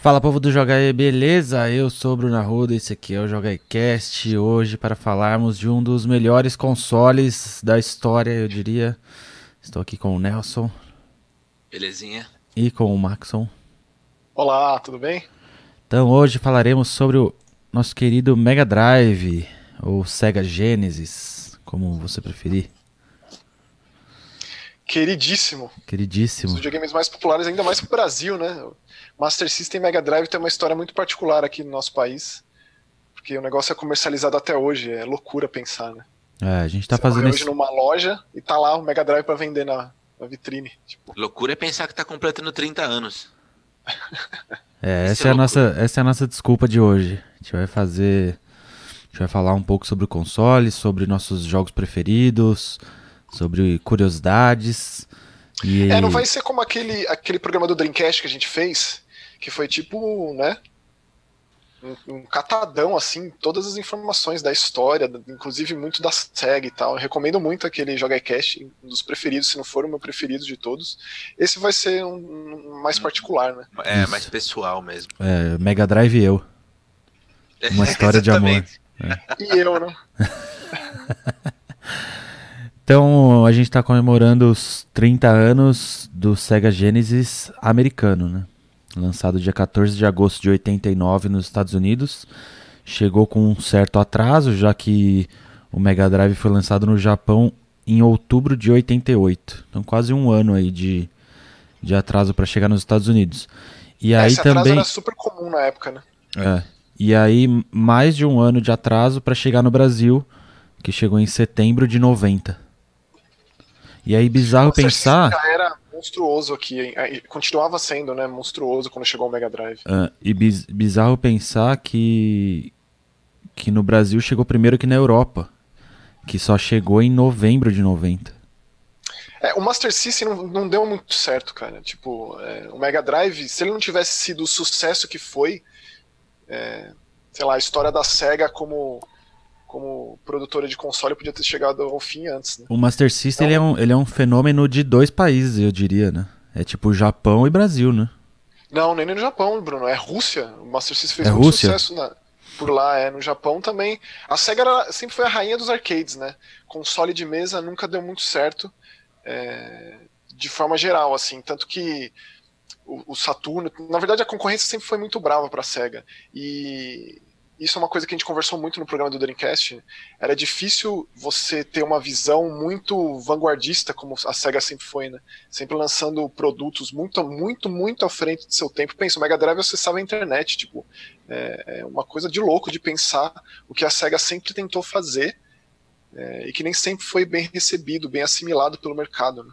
Fala povo do Joga aí, beleza? Eu sou o Bruno Arruda, esse aqui é o Joga aí Cast, hoje para falarmos de um dos melhores consoles da história, eu diria. Estou aqui com o Nelson Belezinha? e com o Maxon. Olá, tudo bem? Então hoje falaremos sobre o nosso querido Mega Drive, ou Sega Genesis, como você preferir. Queridíssimo. Um Queridíssimo. dos videogames mais populares, ainda mais pro Brasil, né? Master System e Mega Drive tem uma história muito particular aqui no nosso país. Porque o negócio é comercializado até hoje, é loucura pensar, né? É, a gente tá Você fazendo hoje isso. numa loja e tá lá o Mega Drive pra vender na, na vitrine. Tipo, Loucura é pensar que tá completando 30 anos. É, essa é é, a nossa, essa é a nossa desculpa de hoje. A gente vai fazer. A gente vai falar um pouco sobre o console, sobre nossos jogos preferidos, sobre curiosidades. E É, não vai ser como aquele, aquele programa do Dreamcast que a gente fez, que foi tipo, né? Um, um catadão, assim, todas as informações da história, inclusive muito da SEG e tal. Eu recomendo muito aquele JogaCast, um dos preferidos, se não for o meu preferido de todos. Esse vai ser um, um mais particular, né? É, mais pessoal mesmo. é, Mega Drive e eu. Uma história de amor. Exatamente. E eu, né? Então a gente tá comemorando os 30 anos do Sega Genesis americano, né? Lançado dia 14 de agosto de 89 nos Estados Unidos. Chegou com um certo atraso, já que o Mega Drive foi lançado no Japão em outubro de 88. Então quase um ano aí de, de atraso para chegar nos Estados Unidos. E aí Esse também. era super comum na época, né? É. E aí, mais de um ano de atraso para chegar no Brasil, que chegou em setembro de 90. E aí, bizarro Master pensar. Já era monstruoso aqui, Continuava sendo, né? Monstruoso quando chegou o Mega Drive. ah, e biz- bizarro pensar que. Que no Brasil chegou primeiro que na Europa. Que só chegou em novembro de 90. É, o Master System não, não deu muito certo, cara. Tipo, é, o Mega Drive, se ele não tivesse sido o sucesso que foi, é, sei lá, a história da SEGA como, como produtora de console podia ter chegado ao fim antes, né? O Master System ele é, um, ele é um fenômeno de dois países, eu diria, né? É tipo Japão e Brasil, né? Não, nem no Japão, Bruno. É Rússia. O Master System fez É muito Rússia? sucesso na- por lá. É, no Japão também. A SEGA era- sempre foi a rainha dos arcades, né? Console de mesa nunca deu muito certo. é, de forma geral, assim. Tanto que o, o Saturno. Na verdade, a concorrência sempre foi muito brava pra SEGA. E isso é uma coisa que a gente conversou muito no programa do Dreamcast. Era difícil você ter uma visão muito vanguardista, como a SEGA sempre foi, né? Sempre lançando produtos muito, muito, muito à frente do seu tempo. Pensa, o Mega Drive acessava a internet, tipo, é, é uma coisa de louco de pensar o que a SEGA sempre tentou fazer é, e que nem sempre foi bem recebido, bem assimilado pelo mercado. Né?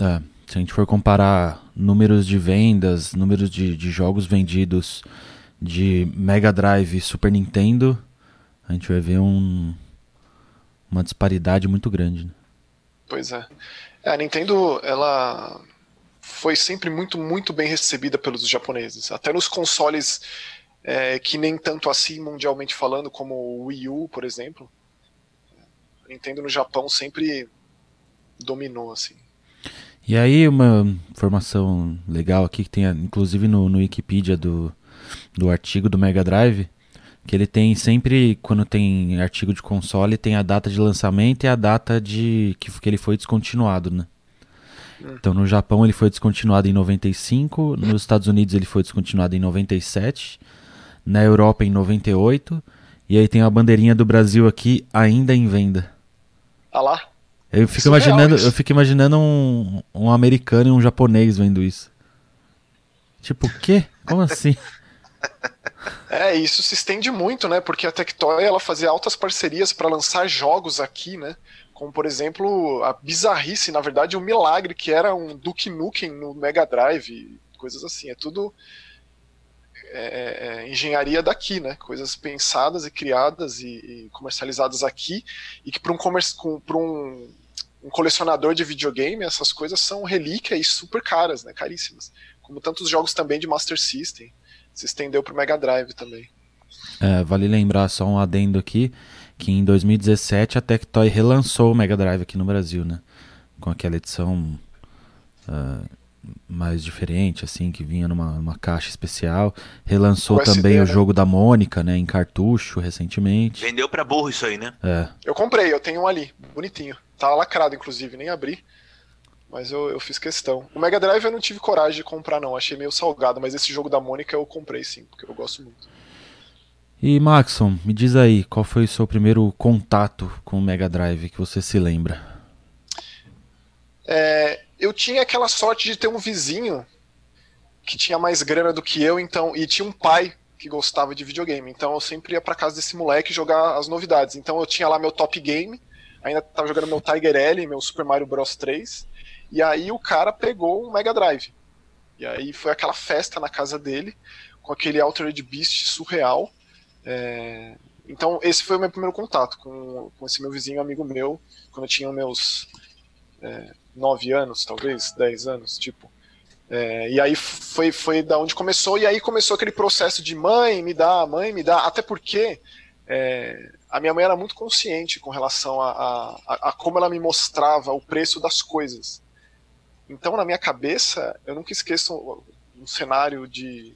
É, se a gente for comparar números de vendas, números de, de jogos vendidos de Mega Drive e Super Nintendo, a gente vai ver um, uma disparidade muito grande. né? Pois é. É, A Nintendo, ela foi sempre muito, muito bem recebida pelos japoneses. Até nos consoles é, que nem tanto assim mundialmente falando, como o Wii U, por exemplo. A Nintendo no Japão sempre dominou, assim. E aí uma informação legal aqui que tem inclusive no, no Wikipedia do, do artigo do Mega Drive, que ele tem sempre, quando tem artigo de console, tem a data de lançamento e a data de que, que ele foi descontinuado, né? Então no Japão ele foi descontinuado em 95, nos Estados Unidos ele foi descontinuado em 97, na Europa em 98, e aí tem a bandeirinha do Brasil aqui ainda em venda. Ah lá, Eu fico Surreal imaginando, isso. eu fico imaginando um, um americano e um japonês vendo isso. Tipo, o quê? Como assim? É, isso se estende muito, né? Porque a Tectoy ela fazia altas parcerias para lançar jogos aqui, né? Como, por exemplo, a bizarrice, na verdade, o milagre que era um Duke Nukem no Mega Drive, coisas assim. É tudo é, é, engenharia daqui, né? Coisas pensadas e criadas e, e comercializadas aqui e que para um, um, um colecionador de videogame essas coisas são relíquia e super caras, né? Caríssimas. Como tantos jogos também de Master System. Se estendeu pro Mega Drive também. É, vale lembrar só um adendo aqui que em 2017 a Tectoy relançou o Mega Drive aqui no Brasil, né? Com aquela edição ah, mais diferente, assim, que vinha numa, numa caixa especial. Relançou O SD, também o né? jogo da Mônica, né, em cartucho recentemente. Vendeu pra burro isso aí, né? É. Eu comprei, eu tenho um ali, bonitinho. Tá lacrado, inclusive, nem abri. Mas eu, eu fiz questão. O Mega Drive eu não tive coragem de comprar, não. Achei meio salgado, mas esse jogo da Mônica eu comprei sim, porque eu gosto muito. E Maxon, me diz aí, qual foi o seu primeiro contato com o Mega Drive que você se lembra? É, eu tinha aquela sorte de ter um vizinho que tinha mais grana do que eu, então, e tinha um pai que gostava de videogame. Então eu sempre ia pra casa desse moleque jogar as novidades. Então eu tinha lá meu top game, ainda tava jogando meu Tiger L, meu Super Mario Bros 3, e aí o cara pegou um Mega Drive. E aí foi aquela festa na casa dele, com aquele Altered Beast surreal. É, Então esse foi o meu primeiro contato com, com esse meu vizinho amigo meu, quando eu tinha meus é, nove anos, talvez, dez anos, tipo. É, e aí foi, foi da onde começou, e aí começou aquele processo de mãe, me dá, mãe, me dá, até porque é, a minha mãe era muito consciente com relação a, a, a como ela me mostrava o preço das coisas. Então, na minha cabeça, eu nunca esqueço um, cenário de.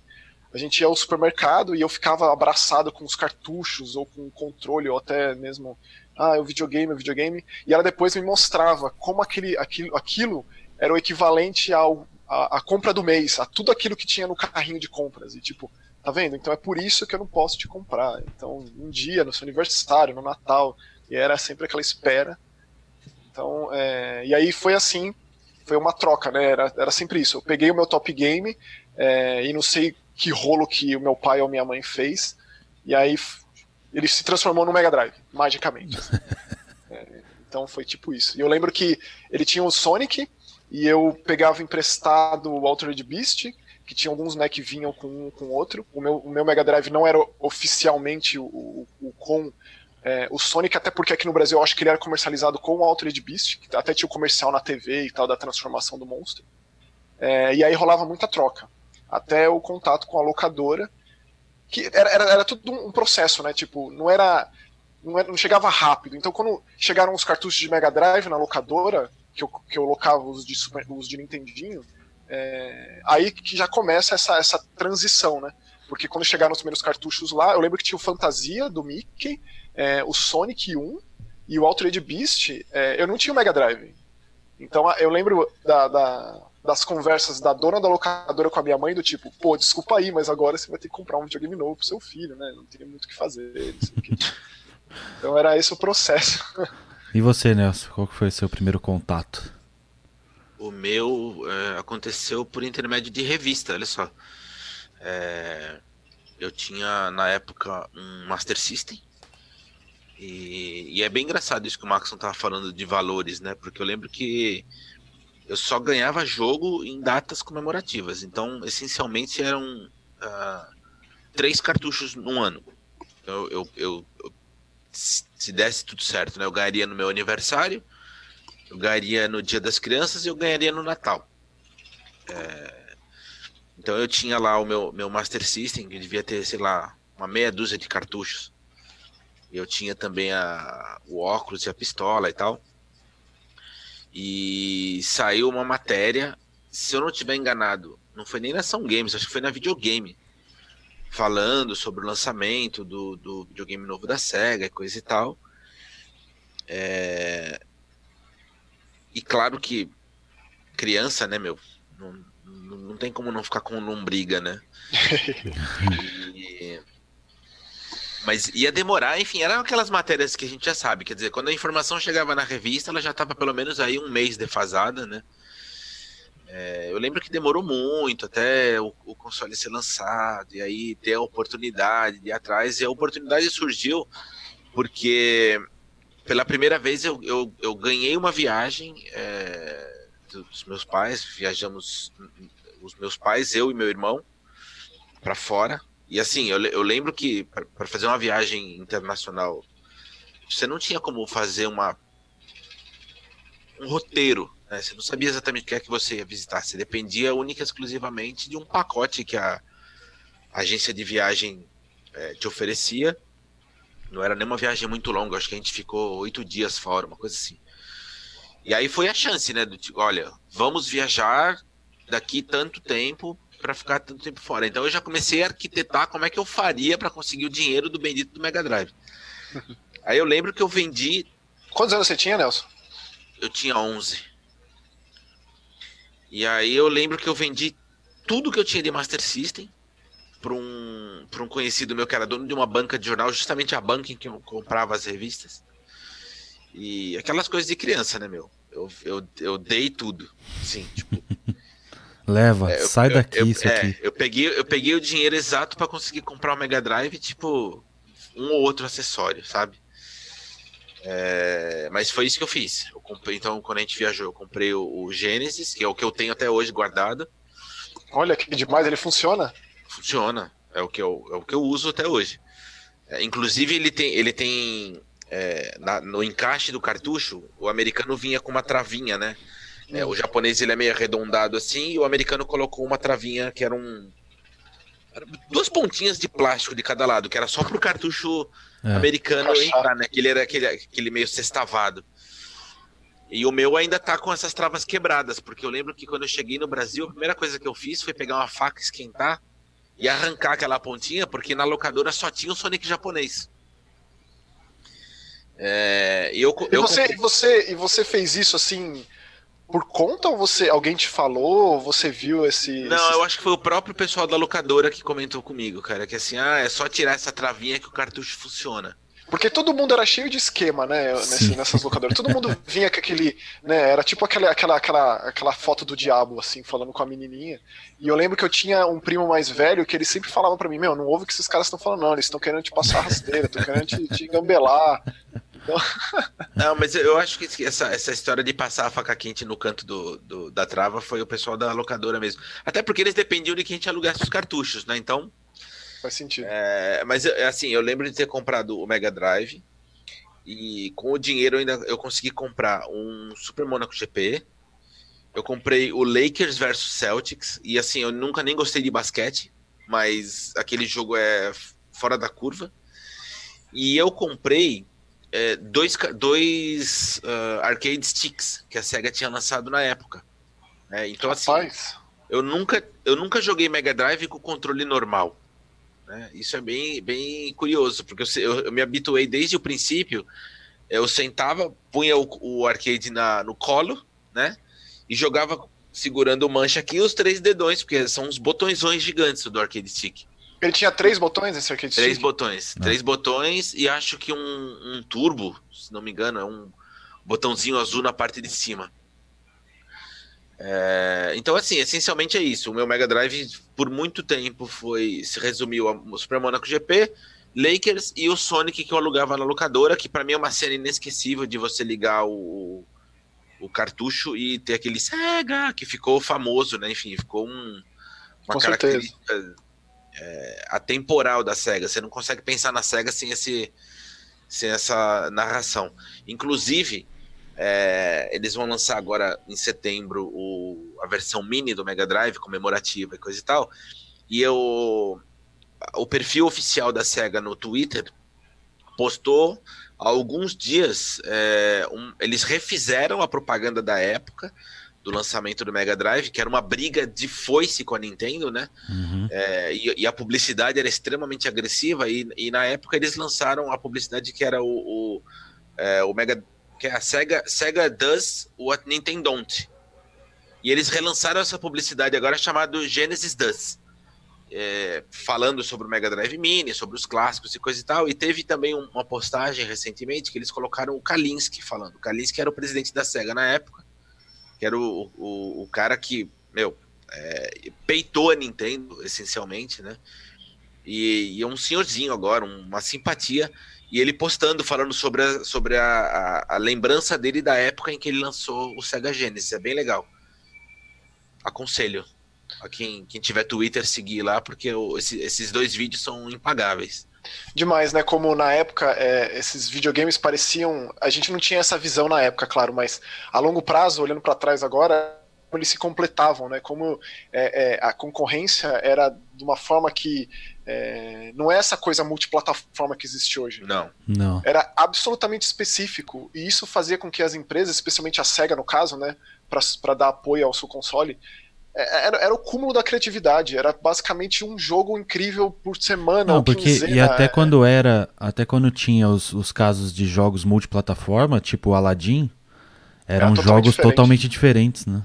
A gente ia ao supermercado e eu ficava abraçado com os cartuchos, ou com o controle, ou até mesmo. Ah, é o videogame, é o videogame. E ela depois me mostrava como aquele, aquilo, aquilo era o equivalente ao, a, a compra do mês, a tudo aquilo que tinha no carrinho de compras. E tipo, tá vendo? Então é por isso que eu não posso te comprar. Então, um dia, no seu aniversário, no Natal, e era sempre aquela espera. Então, é, e aí foi assim, foi uma troca, né? Era, era sempre isso. Eu peguei o meu top game é, e não sei que rolo que o meu pai ou minha mãe fez, e aí ele se transformou no Mega Drive, magicamente. assim. É, então foi tipo isso. E eu lembro que ele tinha o Sonic, e eu pegava emprestado o Altered Beast, que tinha alguns né, que vinham com um com o outro. O meu, o meu Mega Drive não era oficialmente o, o, o com é, o Sonic, até porque aqui no Brasil eu acho que ele era comercializado com o Altered Beast, que até tinha o comercial na TV e tal, da transformação do monstro. É, e aí rolava muita troca. Até o contato com a locadora, que era, era, era tudo um processo, né? Tipo, não era, não era. Não chegava rápido. Então, quando chegaram os cartuchos de Mega Drive na locadora, que eu, que eu locava os de, Super, os de Nintendinho, é, aí que já começa essa, essa transição, né? Porque quando chegaram os primeiros cartuchos lá, eu lembro que tinha o Fantasia do Mickey, é, o Sonic 1 e o Altered Beast, é, eu não tinha o Mega Drive. Então eu lembro da, da, das conversas da dona da locadora com a minha mãe, do tipo, pô, desculpa aí, mas agora você vai ter que comprar um videogame novo pro seu filho, né? Não tem muito o que fazer. não sei o quê. Então era esse o processo. E você, Nelson, qual que foi o seu primeiro contato? O meu é, aconteceu por intermédio de revista, olha só. É, eu tinha na época um Master System. E, e é bem engraçado isso que o Maxon tava falando de valores, né? Porque eu lembro que eu só ganhava jogo em datas comemorativas. Então, essencialmente, eram ah, três cartuchos num ano. Eu, eu, eu- eu- se desse tudo certo, né? Eu ganharia no meu aniversário, eu ganharia no Dia das Crianças e eu ganharia no Natal. É, Então eu tinha lá o meu, meu Master System, que devia ter, sei lá, uma meia dúzia de cartuchos. Eu tinha também a, o óculos e a pistola e tal. E saiu uma matéria, se eu não tiver enganado, não foi nem na Ação Games, acho que foi na videogame. Falando sobre o lançamento do, do videogame novo da SEGA e coisa e tal. É, E claro que criança, né, meu? Não, não, tem como não ficar com lombriga, né? E- Mas ia demorar, enfim, eram aquelas matérias que a gente já sabe. Quer dizer, quando a informação chegava na revista, ela já estava pelo menos aí um mês defasada, né? É, eu lembro que demorou muito até o, o console ser lançado, e aí ter a oportunidade de ir atrás. E a oportunidade surgiu porque pela primeira vez eu, eu, eu ganhei uma viagem é, dos meus pais, viajamos os meus pais, eu e meu irmão, para fora. E assim, eu, eu lembro que para fazer uma viagem internacional, você não tinha como fazer uma um roteiro, né? Você não sabia exatamente o que é que você ia visitar. Você dependia única e exclusivamente de um pacote que a agência de viagem eh, te oferecia. Não era nem uma viagem muito longa, acho que a gente ficou oito dias fora, uma coisa assim. E aí foi a chance, né? Do tipo, olha, vamos viajar daqui tanto tempo para ficar tanto tempo fora. Então eu já comecei a arquitetar como é que eu faria para conseguir o dinheiro do bendito do Mega Drive. Aí eu lembro que eu vendi. Quantos anos você tinha, Nelson? Eu tinha 11. E aí eu lembro que eu vendi tudo que eu tinha de Master System para um, um conhecido meu que era dono de uma banca de jornal, justamente a banca em que eu comprava as revistas. E aquelas coisas de criança, né, meu? Eu, eu, eu dei tudo. Sim, tipo. Leva, é, sai eu, daqui eu, isso é, aqui. Eu peguei, eu peguei o dinheiro exato para conseguir comprar o Mega Drive, tipo, um ou outro acessório, sabe? É, mas foi isso que eu fiz. Eu comprei, então, quando a gente viajou, eu comprei o, o Genesis, que é o que eu tenho até hoje guardado. Olha que demais, ele funciona? Funciona. É o que eu, é o que eu uso até hoje. É, inclusive, ele tem, ele tem é, na, no encaixe do cartucho, o americano vinha com uma travinha, né? É, o japonês ele é meio arredondado assim, e o americano colocou uma travinha que era um. Duas pontinhas de plástico de cada lado, que era só pro cartucho é. americano entrar, né? Que ele era aquele, aquele meio sextavado. E o meu ainda tá com essas travas quebradas, porque eu lembro que quando eu cheguei no Brasil, a primeira coisa que eu fiz foi pegar uma faca, esquentar e arrancar aquela pontinha, porque na locadora só tinha o Sonic japonês. É, e eu, e eu você, comprei... você, e você fez isso assim por conta ou você alguém te falou? Ou você viu esse. Não, esse... eu acho que foi o próprio pessoal da locadora que comentou comigo, cara. Que assim, ah, é só tirar essa travinha que o cartucho funciona. Porque todo mundo era cheio de esquema, né, nesse, nessas locadoras. Todo mundo vinha com aquele, né, era tipo aquela, aquela, aquela, aquela foto do diabo, assim, falando com a menininha. E eu lembro que eu tinha um primo mais velho que ele sempre falava para mim, meu, não ouve o que esses caras estão falando não, eles estão querendo te passar rasteira, estão querendo te, te gambelar. Então... Não, mas eu acho que essa, essa história de passar a faca quente no canto do, do, da trava foi o pessoal da locadora mesmo. Até porque eles dependiam de que a gente alugasse os cartuchos, né? Então. Faz sentido. É, mas assim, eu lembro de ter comprado o Mega Drive. E com o dinheiro ainda eu consegui comprar um Super Monaco GP. Eu comprei o Lakers versus Celtics. E assim, eu nunca nem gostei de basquete. Mas aquele jogo é fora da curva. E eu comprei é, dois, dois uh, arcade sticks que a SEGA tinha lançado na época. É, então, assim, Rapaz. assim, eu nunca, eu nunca joguei Mega Drive com controle normal. Né? Isso é bem, bem curioso, porque eu, eu, me habituei desde o princípio. Eu sentava, punha o, o arcade na, no colo, né? E jogava segurando o mancha aqui os três dedões, porque são uns botõezões gigantes do arcade stick. Ele tinha três botões esse arcade Três stick? botões. Ah. Três botões e acho que um, um, turbo, se não me engano, é um botãozinho azul na parte de cima. É, então, assim, essencialmente é isso. O meu Mega Drive, por muito tempo, foi se resumiu ao Super Monaco GP, Lakers e o Sonic que eu alugava na locadora, que para mim é uma cena inesquecível de você ligar o, o cartucho e ter aquele Sega, que ficou famoso, né? Enfim, ficou um, uma Com característica certeza é, atemporal da SEGA. Você não consegue pensar na SEGA sem, esse, sem essa narração. Inclusive, é, eles vão lançar agora em setembro o, a versão mini do Mega Drive, comemorativa e coisa e tal. E eu, o perfil oficial da SEGA no Twitter postou há alguns dias. É, um, eles refizeram a propaganda da época do lançamento do Mega Drive, que era uma briga de foice com a Nintendo, né? Uhum. É, e, e, a publicidade era extremamente agressiva, e, e, na época eles lançaram a publicidade que era o, o, é, o Mega. que é a Sega, Sega Does What Nintendo Don't. E eles relançaram essa publicidade agora chamado Genesis Does. É, falando sobre o Mega Drive Mini, sobre os clássicos e coisa e tal. E teve também uma postagem recentemente que eles colocaram o Kalinske falando. O Kalinske era o presidente da SEGA na época que era o, o, o cara que, meu, é, peitou a Nintendo, essencialmente, né? E, e, é um senhorzinho agora, uma simpatia. E ele postando, falando sobre, a, sobre a, a, a, lembrança dele da época em que ele lançou o Sega Genesis. É bem legal. Aconselho a quem, quem tiver Twitter seguir lá, porque esse, esses dois vídeos são impagáveis demais, né? Como na época é, esses videogames pareciam. A gente não tinha essa visão na época, claro, mas a longo prazo, olhando para trás agora, como eles se completavam, né? Como é, é, a concorrência era de uma forma que é, não é essa coisa multiplataforma que existe hoje. Não. não. Era absolutamente específico. E isso fazia com que as empresas, especialmente a SEGA no caso, né? Para dar apoio ao seu console, era, era, o cúmulo da criatividade. Era basicamente um jogo incrível por semana. Não, porque quinzena, e até é... quando era, até quando tinha os, os casos de jogos multiplataforma, tipo Aladdin, eram totalmente jogos diferente. totalmente diferentes, né?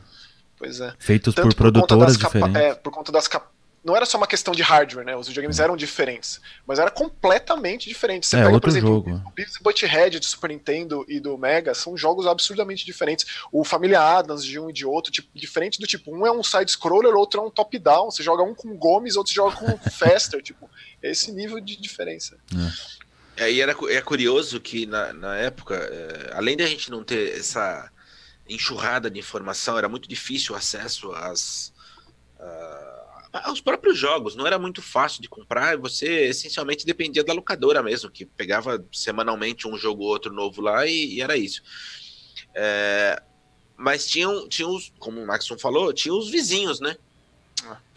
Pois é. Feitos Tanto por produtoras diferentes. É, por conta das cap não era só uma questão de hardware, né? Os videogames eram diferentes, mas era completamente diferente. Você é, pega, outro por exemplo, jogo. o Beavis Butthead do Super Nintendo e do Mega são jogos absurdamente diferentes. O Família Adams de um e de outro, tipo, diferente do tipo, um é um side-scroller, outro é um top-down. Você joga um com Gomes, outro joga com Faster, tipo, é esse nível de diferença. É. É, e era, é curioso que na, na época, é, além de a gente não ter essa enxurrada de informação, era muito difícil o acesso às, aos próprios jogos. Não era muito fácil de comprar, você essencialmente dependia da locadora mesmo, que pegava semanalmente um jogo ou outro novo lá e, e era isso. É, mas tinham, tinham os, como o Maxon falou, tinha os vizinhos, né?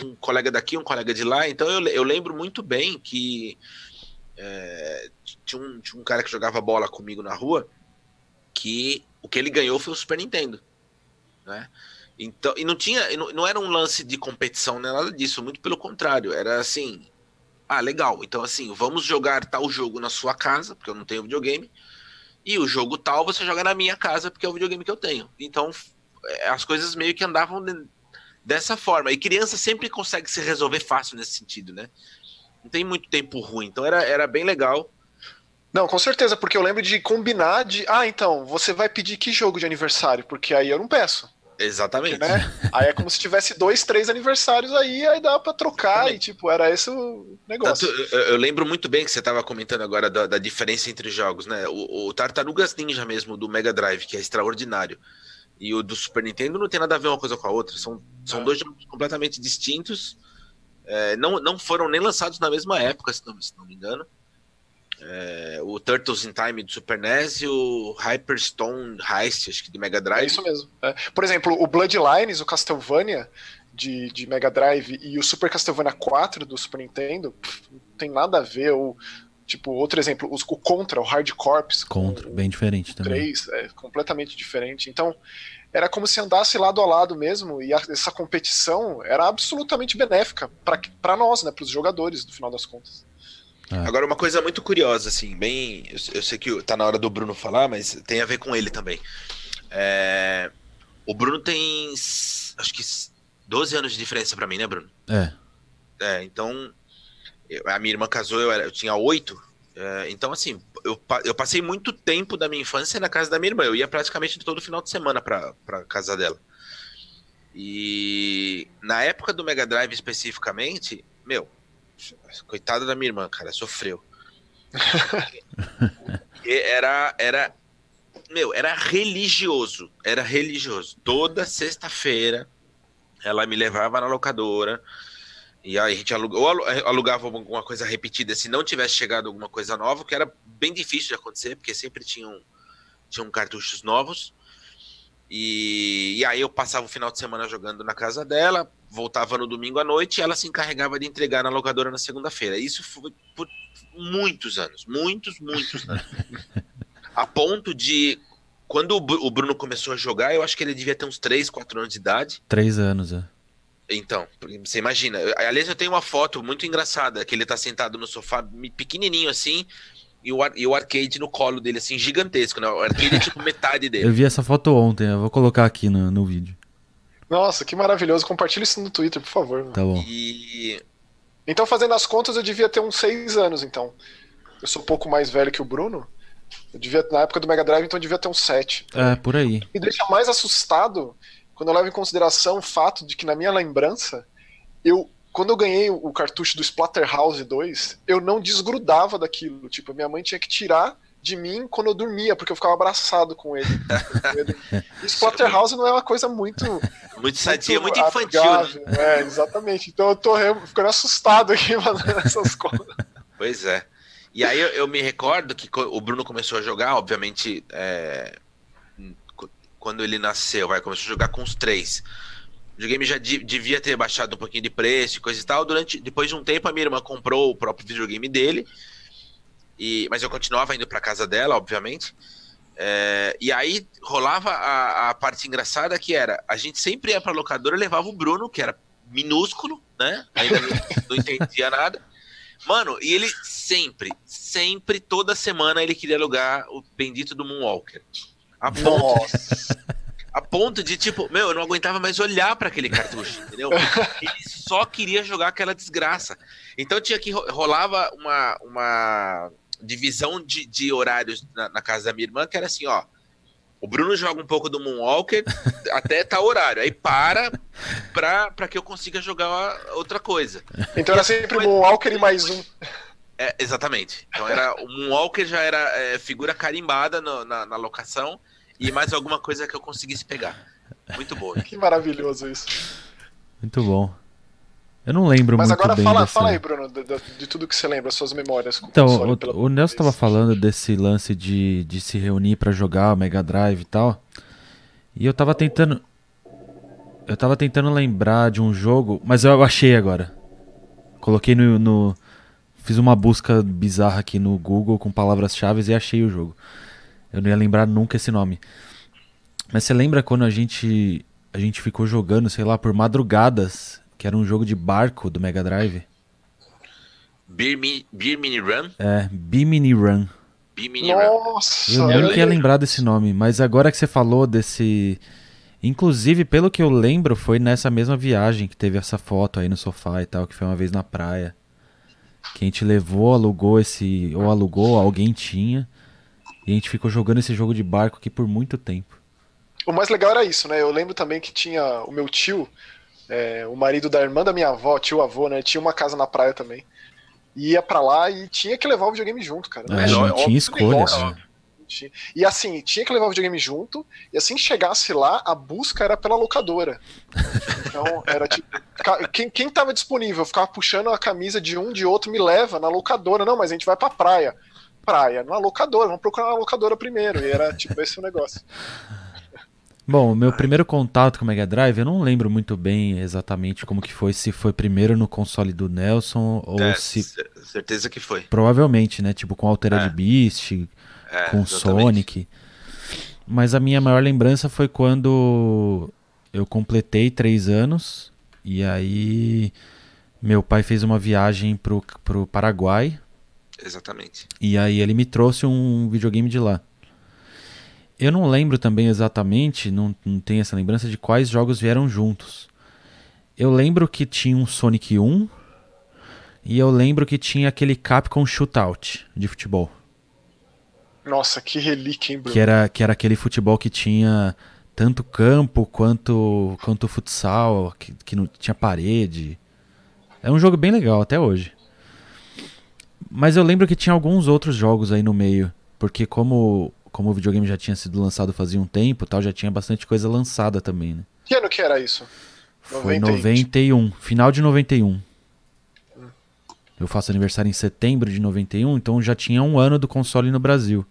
Um colega daqui, um colega de lá. Então eu, eu lembro muito bem que é, tinha, um, tinha um cara que jogava bola comigo na rua que o que ele ganhou foi o Super Nintendo, né? Então, e não tinha, não, não era um lance de competição nem nada disso, muito pelo contrário, era assim, ah, legal, então assim, vamos jogar tal jogo na sua casa, porque eu não tenho videogame, e o jogo tal você joga na minha casa, porque é o videogame que eu tenho. Então, é, as coisas meio que andavam dessa forma. E criança sempre consegue se resolver fácil nesse sentido, né? Não tem muito tempo ruim, então era, era bem legal. Não, com certeza, porque eu lembro de combinar de. Ah, então, você vai pedir que jogo de aniversário? Porque aí eu não peço. Exatamente. Né? aí é como se tivesse dois, três aniversários aí, aí dá pra trocar e, tipo, era esse o negócio. Tanto, eu, eu, lembro muito bem que você tava comentando agora da, da diferença entre jogos, né? O, o, Tartarugas Ninja mesmo, do Mega Drive, que é extraordinário, e o do Super Nintendo não tem nada a ver uma coisa com a outra. São, são é. dois jogos completamente distintos. É, não, não foram nem lançados na mesma época, se não, se não me engano. É, o Turtles in Time do Super NES e o Hyperstone Heist, acho que de Mega Drive. É isso mesmo. É. Por exemplo, o Bloodlines, o Castlevania de, de Mega Drive e o Super Castlevania 4 do Super Nintendo, não tem nada a ver. O, tipo, outro exemplo, o Contra, o Hard Corps. Contra, bem diferente também. 3, é completamente diferente. Então, era como se andasse lado a lado mesmo, e a, essa competição era absolutamente benéfica para nós, né, para os jogadores, no final das contas. É. Agora, uma coisa muito curiosa, assim, bem. Eu, eu, sei que tá na hora do Bruno falar, mas tem a ver com ele também. É, o Bruno tem. Acho que 12 anos de diferença para mim, né, Bruno? É. É, então. Eu, a minha irmã casou, eu, era, eu tinha 8. É, então, assim, eu, eu passei muito tempo da minha infância na casa da minha irmã. Eu ia praticamente todo final de semana pra, pra casa dela. E na época do Mega Drive especificamente, meu, Coitada da minha irmã, cara, sofreu. era, era, meu, era religioso, era religioso. Toda sexta-feira ela me levava na locadora e aí a gente alugava, ou alugava alguma coisa repetida se não tivesse chegado alguma coisa nova, que era bem difícil de acontecer, porque sempre tinham, tinham cartuchos novos. E, e, aí eu passava o final de semana jogando na casa dela, voltava no domingo à noite e ela se encarregava de entregar na locadora na segunda-feira. Isso foi por muitos anos, muitos, muitos anos. a ponto de quando o Bruno começou a jogar, eu acho que ele devia ter uns 3, 4 anos de idade. 3 anos, é. Então, você imagina. Aliás, eu tenho uma foto muito engraçada, que ele tá sentado no sofá, pequenininho assim, e o, e o arcade no colo dele, assim, gigantesco, né? O arcade é tipo metade dele. Eu vi essa foto ontem, eu vou colocar aqui no, no vídeo. Nossa, que maravilhoso. Compartilha isso no Twitter, por favor. Tá bom. E... Então, fazendo as contas, eu devia ter uns 6 anos, então. Eu sou um pouco mais velho que o Bruno. Eu devia, na época do Mega Drive, então eu devia ter uns 7. É, por aí. Me deixa mais assustado quando eu levo em consideração o fato de que, na minha lembrança, eu quando eu ganhei o cartucho do Splatterhouse 2, eu não desgrudava daquilo. Tipo, minha mãe tinha que tirar de mim quando eu dormia, porque eu ficava abraçado com ele. e Splatterhouse não é uma coisa muito. Muito sadia, muito, muito infantil. Né? É, exatamente. Então eu tô ficando assustado aqui fazendo essas coisas. Pois é. E aí eu, eu, me recordo que o Bruno começou a jogar, obviamente, é, quando ele nasceu, vai, começou a jogar com os três. O videogame já devia ter baixado um pouquinho de preço e coisa e tal. Durante, depois de um tempo, a minha irmã comprou o próprio videogame dele. E, mas eu continuava indo para casa dela, obviamente. É, e aí rolava a, a, parte engraçada que era, a gente sempre ia pra locadora e levava o Bruno, que era minúsculo, né? Ainda não, não entendia nada. Mano, e ele sempre, sempre, toda semana ele queria alugar o bendito do Moonwalker. A ponto, a ponto de, tipo, meu, eu não aguentava mais olhar para aquele cartucho, entendeu? Ele só queria jogar aquela desgraça. Então tinha que rolava uma, uma divisão de, de horários na, na, casa da minha irmã, que era assim, ó. O Bruno joga um pouco do Moonwalker até tal horário. Aí para pra, pra que eu consiga jogar outra coisa. Então e era sempre o Moonwalker e mais um. É, exatamente. Então era o Moonwalker já era é, figura carimbada no, na, na locação e mais alguma coisa que eu conseguisse pegar. Muito bom. Que maravilhoso isso. Muito bom. Eu não lembro Mas muito agora bem fala, dessa... fala aí, Bruno, de, de, tudo que você lembra, suas memórias. então, o, o Nelson estava falando desse lance de, de se reunir para jogar o Mega Drive e tal. E eu tava tentando. Eu tava tentando lembrar de um jogo, mas eu achei agora. Coloquei no. no fiz uma busca bizarra aqui no Google com palavras-chave e achei o jogo. Eu não ia lembrar nunca esse nome. Mas você lembra quando a gente a gente ficou jogando, sei lá, por madrugadas que era um jogo de barco do Mega Drive. Beer, Mi Beer Mini Run? É, Beer Mini Run. Beer Mini Nossa, Run. Eu nunca ia lembrar desse nome, mas agora que você falou desse. Inclusive, pelo que eu lembro, foi nessa mesma viagem que teve essa foto aí no sofá e tal, que foi uma vez na praia. Que a gente levou, alugou esse. Ou alugou, alguém tinha. E a gente ficou jogando esse jogo de barco aqui por muito tempo. O mais legal era isso, né? Eu lembro também que tinha o meu tio, é, o marido da irmã da minha avó, tio avô, né? Tinha uma casa na praia também. E ia para lá e tinha que levar o videogame junto, cara. É, não, tinha escolha. Né? E assim, tinha que levar o videogame junto, e assim que chegasse lá, a busca era pela locadora. Então, era tipo. Quem, quem tava disponível ficava puxando a camisa de um, de outro, me leva na locadora. Não, mas a gente vai pra praia. Praia, na locadora, vamos procurar na locadora primeiro. E era tipo esse o negócio. Bom, o meu primeiro contato com o Mega Drive, eu não lembro muito bem exatamente como que foi, se foi primeiro no console do Nelson ou é, se... Certeza que foi. Provavelmente, né? Tipo com Altered é. Beast, é, com exatamente. Sonic. Mas a minha maior lembrança foi quando eu completei três anos e aí meu pai fez uma viagem pro, pro Paraguai. Exatamente. E aí ele me trouxe um videogame de lá. Eu não lembro também exatamente, não, não tenho essa lembrança de quais jogos vieram juntos. Eu lembro que tinha um Sonic 1 e eu lembro que tinha aquele Capcom Shootout de futebol. Nossa, que relíquia, hein, Bruno? Que era, que era aquele futebol que tinha tanto campo quanto, quanto futsal, que, que não tinha parede. É um jogo bem legal até hoje. Mas eu lembro que tinha alguns outros jogos aí no meio. Porque como como o videogame já tinha sido lançado fazia um tempo, tal, já tinha bastante coisa lançada também, né? Que ano que era isso? Foi 91, final de 91. Hum. Eu faço aniversário em setembro de 91, então já tinha um ano do console no Brasil.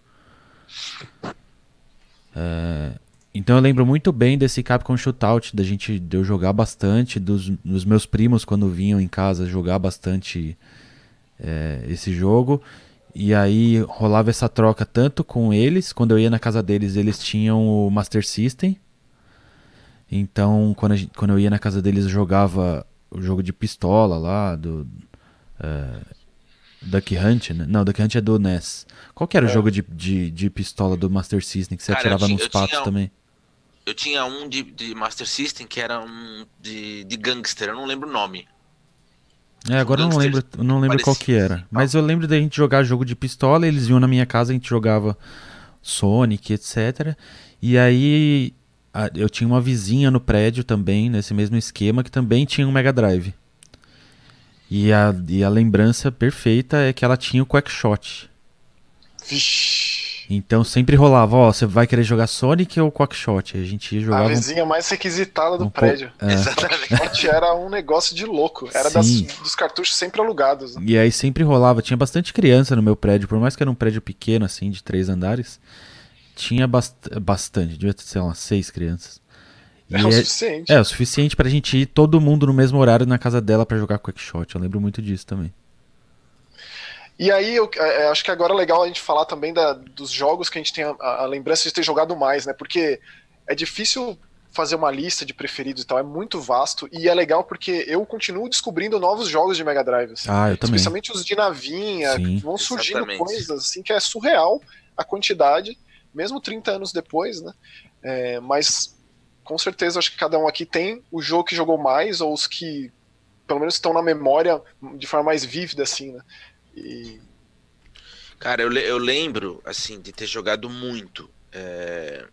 É, então eu lembro muito bem desse Capcom Shootout, da gente de eu jogar bastante, dos, dos meus primos quando vinham em casa jogar bastante é, esse jogo. E aí rolava essa troca tanto com eles, quando eu ia na casa deles, eles tinham o Master System. Então, quando, gente, quando eu ia na casa deles, eu jogava o jogo de pistola lá, do. Uh, Duck Hunt, né? Não, Duck Hunt é do NES. Qual que era é. o jogo de, de, de, pistola do Master System que você Cara, atirava tinha, nos patos também? Eu tinha um de, de Master System que era um de, de gangster, eu não lembro o nome. É, agora eu não lembro, não lembro qual que era. Mas eu lembro da gente jogar jogo de pistola, eles iam na minha casa, a gente jogava Sonic, etc. E aí eu tinha uma vizinha no prédio também, nesse mesmo esquema, que também tinha um Mega Drive. E a, e a lembrança perfeita é que ela tinha o Quackshot. Vixe. Então sempre rolava, ó, você vai querer jogar Sonic ou Quackshot? A gente ia jogar. A vizinha mais requisitada do um prédio. É. Exatamente. era um negócio de louco. Era das, dos cartuchos sempre alugados. Né? E aí sempre rolava. Tinha bastante criança no meu prédio, por mais que era um prédio pequeno, assim, de três andares. Tinha bast bastante, devia ter, sei lá, seis crianças. É o é, suficiente. É, o suficiente pra gente ir todo mundo no mesmo horário na casa dela para jogar Quackshot. Eu lembro muito disso também. E aí, eu, é, é, acho que agora é legal a gente falar também da, dos jogos que a gente tem a, a, lembrança de ter jogado mais, né? Porque é difícil fazer uma lista de preferidos e tal, é muito vasto e é legal porque eu continuo descobrindo novos jogos de Mega Drive. Assim, ah, eu também. Especialmente os de navinha, Sim. vão surgindo Exatamente. coisas assim que é surreal a quantidade, mesmo 30 anos depois, né? É, mas com certeza acho que cada um aqui tem o jogo que jogou mais ou os que pelo menos estão na memória de forma mais vívida, assim, né? Cara, eu, eu lembro, assim, de ter jogado muito é...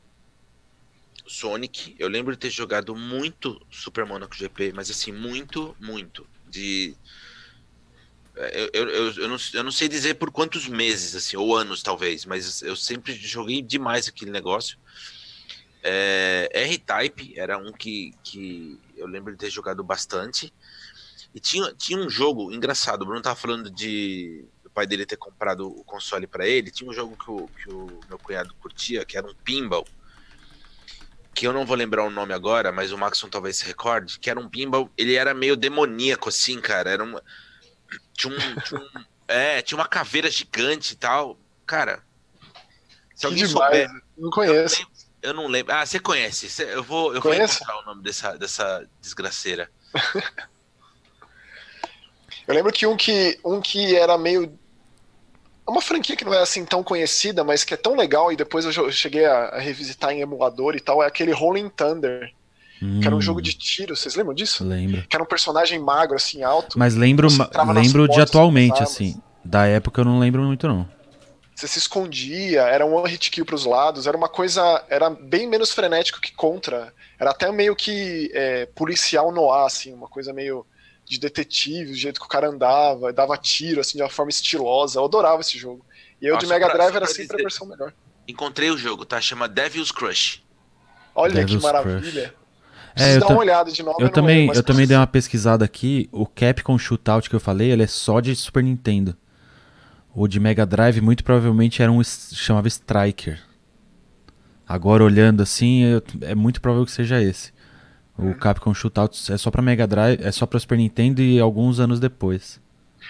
Sonic. Eu lembro de ter jogado muito Super Monaco GP, mas assim, muito, muito. De. É, eu, eu, eu, não, eu não sei dizer por quantos meses, assim, ou anos talvez, mas eu sempre joguei demais aquele negócio. É, R-Type era um que, que eu lembro de ter jogado bastante. E tinha, tinha um jogo engraçado. O Bruno tava falando de o pai dele ter comprado o console para ele. Tinha um jogo que o, que o meu cunhado curtia, que era um pinball. Que eu não vou lembrar o nome agora, mas o Maxon talvez se recorde. Que era um pinball. Ele era meio demoníaco, assim, cara. Era uma. Tinha um. Tinha um é, tinha uma caveira gigante e tal. Cara. Se alguém demais. souber. Não conheço. Eu não, lembro, eu não lembro. Ah, você conhece. Eu vou, eu vou encontrar o nome dessa, dessa desgraceira. Eu lembro que um que, um que era meio. Uma franquia que não é assim tão conhecida, mas que é tão legal, e depois eu cheguei a, a revisitar em emulador e tal, é aquele Rolling Thunder. Hum. Que era um jogo de tiro, vocês lembram disso? Lembro. Que era um personagem magro, assim, alto. Mas lembro, lembro de atualmente, assim. Da época eu não lembro muito, não. Você se escondia, era um one hit kill pros lados, era uma coisa. Era bem menos frenético que contra. Era até meio que é, policial no ar, assim, uma coisa meio de detetive, o jeito que o cara andava, dava tiro, assim, de uma forma estilosa. Eu adorava esse jogo. E eu de Mega Drive pra, era sempre dizer, a versão melhor. Encontrei o jogo, tá? Chama Devil's Crush. Olha Devil's que maravilha. É, eu dar uma olhada de novo. Eu, também, eu também dei uma pesquisada aqui. O Capcom Shootout que eu falei, ele é só de Super Nintendo. O de Mega Drive muito provavelmente era um chamava Striker. Agora olhando assim, é muito provável que seja esse. O Capcom Shootout é só pra Mega Drive, é só pra Super Nintendo e alguns anos depois.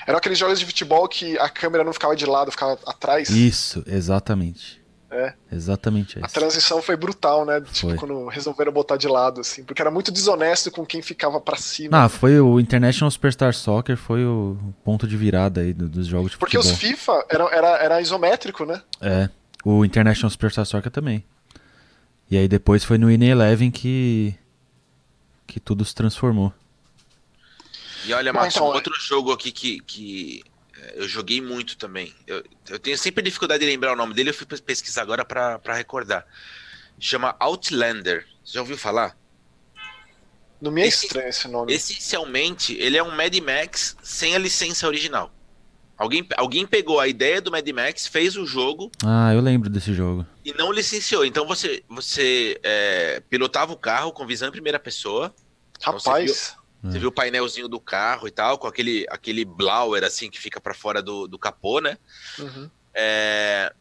Eram aqueles jogos de futebol que a câmera não ficava de lado, ficava atrás. Isso, exatamente. É. Exatamente isso. A transição foi brutal, né? Tipo, foi. quando resolveram botar de lado, assim. Porque era muito desonesto com quem ficava para cima. Ah, foi o International Superstar Soccer, foi o ponto de virada aí dos jogos de Porque futebol. os FIFA era, era, era isométrico, né? É. O International Superstar Soccer também. E aí depois foi no Ine Eleven que que tudo se transformou. E olha, Marcos, então, um outro jogo aqui que, que é, eu joguei muito também. Eu, eu tenho sempre dificuldade de lembrar o nome dele, eu fui pesquisar agora para recordar. Chama Outlander. Você já ouviu falar? Não me é esse, estranho esse nome. Essencialmente, ele é um Mad Max sem a licença original. Alguém, alguém pegou a ideia do Mad Max, fez o jogo. Ah, eu lembro desse jogo. E não licenciou. Então você, você é, pilotava o carro com visão em primeira pessoa. Rapaz. Então, você, viu, você, viu, o painelzinho do carro e tal, com aquele, aquele blower assim que fica para fora do, do capô, né? Uhum. É,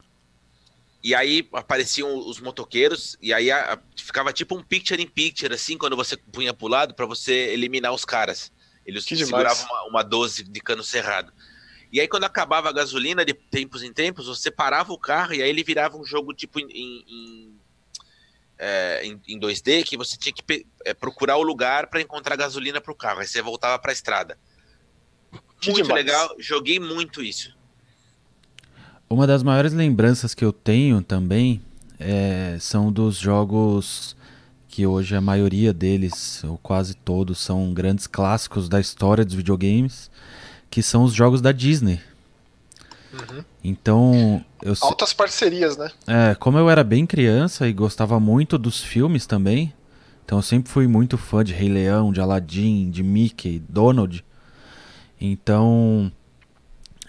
e aí apareciam os motoqueiros, e aí a, ficava tipo um picture in picture, assim, quando você punha pro lado, para você eliminar os caras. Eles que seguravam uma, uma 12 de cano cerrado. E aí, quando acabava a gasolina, de tempos em tempos, você parava o carro e aí ele virava um jogo tipo em, em, é, em, em 2D que você tinha que é, procurar o lugar para encontrar gasolina para o carro. Aí você voltava para a estrada. Muito demais. legal, joguei muito isso. Uma das maiores lembranças que eu tenho também é, são dos jogos que hoje a maioria deles, ou quase todos, são grandes clássicos da história dos videogames que são os jogos da Disney. Uhum. Então, eu altas parcerias, né? É, como eu era bem criança e gostava muito dos filmes também, então eu sempre fui muito fã de Rei Leão, de Aladdin, de Mickey, Donald. Então,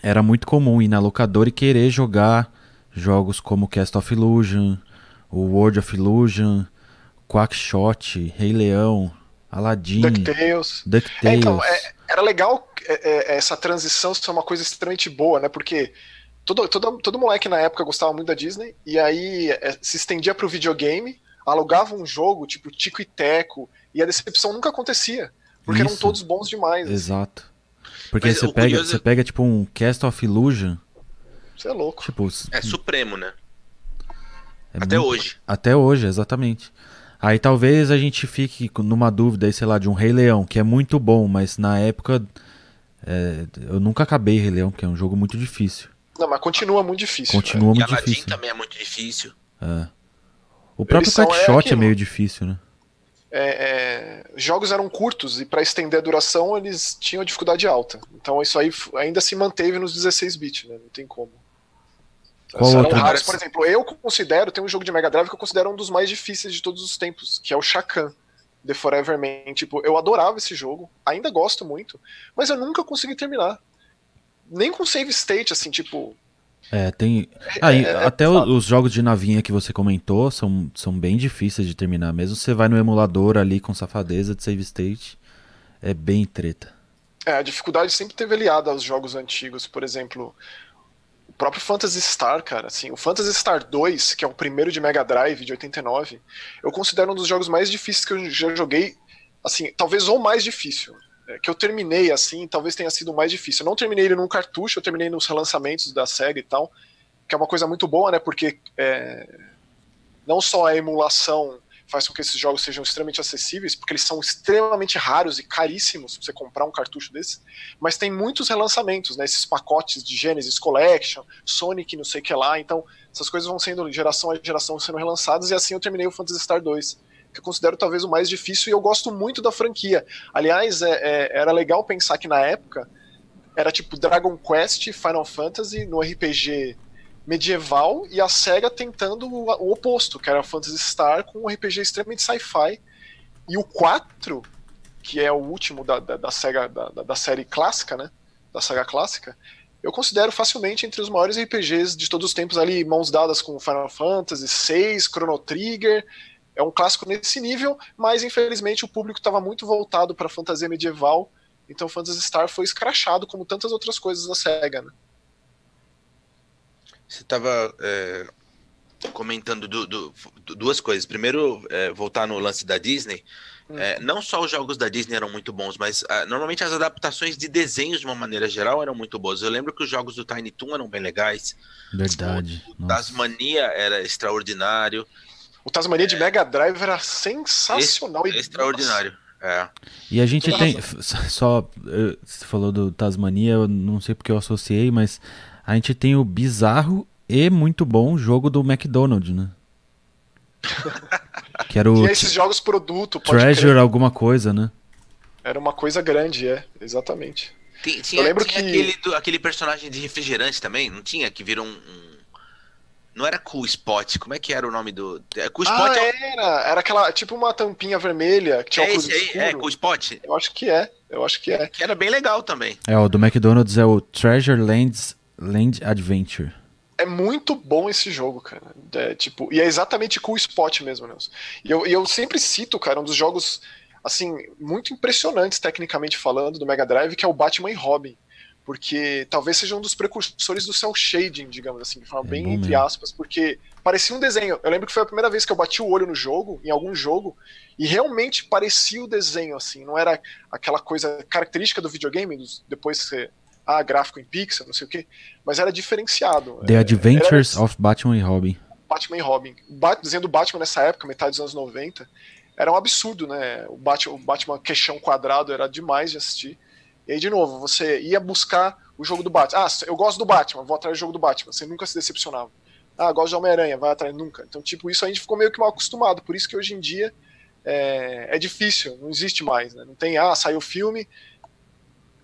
era muito comum ir na locadora e querer jogar jogos como Cast of Illusion, o World of Illusion, Quackshot, Rei Leão, Aladdin, DuckTales. DuckTales. É, então, é, era legal é, é, essa transição ser uma coisa extremamente boa, né? Porque todo, todo, todo moleque na época gostava muito da Disney, e aí é, se estendia para o videogame, alugava um jogo, tipo Tico e Teco, e a decepção nunca acontecia. Porque Isso. eram todos bons demais. Assim. Exato. Porque você pega, curioso- você pega tipo um Cast of Illusion, Você é louco. tipo, É supremo, né? é Até muito- hoje. Até hoje, exatamente. Aí talvez a gente fique numa dúvida aí, sei lá, de um Rei Leão, que é muito bom, mas na época é, eu nunca acabei Rei Leão, porque é um jogo muito difícil. Não, mas continua muito difícil. Continua E muito Aladdin difícil. também é muito difícil. É. O próprio são- é é, meio difícil, né? É, é, jogos eram curtos e para estender a duração eles tinham dificuldade alta. Então isso aí ainda se manteve nos 16 bits, né? Não tem como. Qual outro? raros. Por exemplo, eu considero, tem um jogo de Mega Drive que eu considero um dos mais difíceis de todos os tempos, que é o Shakan. The Forever Man. Tipo, eu adorava esse jogo, ainda gosto muito, mas eu nunca consegui terminar. Nem com save state, assim, tipo. É, tem. Ah, é até pesado. os jogos de navinha que você comentou são, são bem difíceis de terminar. Mesmo você vai no emulador ali com safadeza de save state, é bem treta. É, a dificuldade sempre teve aliada aos jogos antigos, por exemplo, próprio Phantasy Star, cara, assim, o Phantasy Star 2, que é o primeiro de Mega Drive de 89, eu considero um dos jogos mais difíceis que eu já joguei, assim, talvez o mais difícil. é, que eu terminei assim, talvez tenha sido o mais difícil. Eu não terminei ele num cartucho, eu terminei nos relançamentos da SEGA e tal, que é uma coisa muito boa, né? Porque é, não só a emulação faz com que esses jogos sejam extremamente acessíveis, porque eles são extremamente raros e caríssimos pra você comprar um cartucho desse, mas tem muitos relançamentos, né? Esses pacotes de Genesis Collection, Sonic, não sei o que lá, então essas coisas vão sendo geração a geração sendo relançadas e assim eu terminei o Phantasy Star 2, que eu considero talvez o mais difícil e eu gosto muito da franquia. Aliás, é, é, era legal pensar que na época era tipo Dragon Quest, Final Fantasy no RPG medieval e a SEGA tentando o, o oposto, que era Phantasy Star com um RPG extremamente sci-fi. E o 4, que é o último da, da, da SEGA, da, da, série clássica, né? Da saga clássica, eu considero facilmente entre os maiores RPGs de todos os tempos ali, mãos dadas com Final Fantasy VI, Chrono Trigger. É um clássico nesse nível, mas infelizmente o público estava muito voltado para fantasia medieval, então Phantasy Star foi escrachado como tantas outras coisas da SEGA, né? Você estava comentando du- du- du- duas coisas. Primeiro, é, voltar no lance da Disney. Hum. É, não só os jogos da Disney eram muito bons, mas ah, normalmente as adaptações de desenhos, de uma maneira geral, eram muito boas. Eu lembro que os jogos do Tiny Toon eram bem legais. Verdade. O Nossa. Tasmania era extraordinário. O Tasmania de Mega Drive era sensacional e extraordinário. É. E a gente tem. Só. Você falou do Tasmania, eu não sei porque eu associei, mas a gente tem o bizarro e muito bom jogo do McDonald's, né? Que era o E esses jogos produto, pode Treasure crer, alguma coisa, né? era uma coisa grande, é, exatamente. Tem- tinha lembro tinha que- aquele, do- aquele personagem de refrigerante também, não tinha? Que virou um. um- Não era Cool Spot, como é que era o nome do. É, cool Spot Ah, é, era, era aquela, tipo uma tampinha vermelha que tinha é esse aí, escuro. é Cool Spot. Eu acho que é, eu acho que é. Que era bem legal também. É, o do McDonald's é o Treasure Lands Land Adventure. É muito bom esse jogo, cara. É, tipo, e é exatamente cool spot mesmo, Nelson. E eu, e eu sempre cito, cara, um dos jogos assim muito impressionantes tecnicamente falando do Mega Drive, que é o Batman e Robin. Porque talvez seja um dos precursores do cel shading, digamos assim, de forma É bem entre aspas, porque parecia um desenho. Eu lembro que foi a primeira vez que eu bati o olho no jogo, em algum jogo, e realmente parecia o desenho, assim, não era aquela coisa característica do videogame, depois que você. Ah, gráfico em pixel, não sei o quê, mas era diferenciado. The É, Adventures era- of Batman e Robin. Batman e Robin. Bat- desenho do Batman nessa época, metade dos anos 90, era um absurdo, né? O Batman, o Batman queixão quadrado era demais de assistir. E aí, de novo, você ia buscar o jogo do Batman. Ah, eu gosto do Batman, vou atrás do jogo do Batman. Você nunca se decepcionava. Ah, gosto de Homem-Aranha, vai atrás nunca. Então, tipo, isso a gente ficou meio que mal acostumado. Por isso que hoje em dia é, é difícil, não existe mais, né? Não tem, ah, saiu o filme.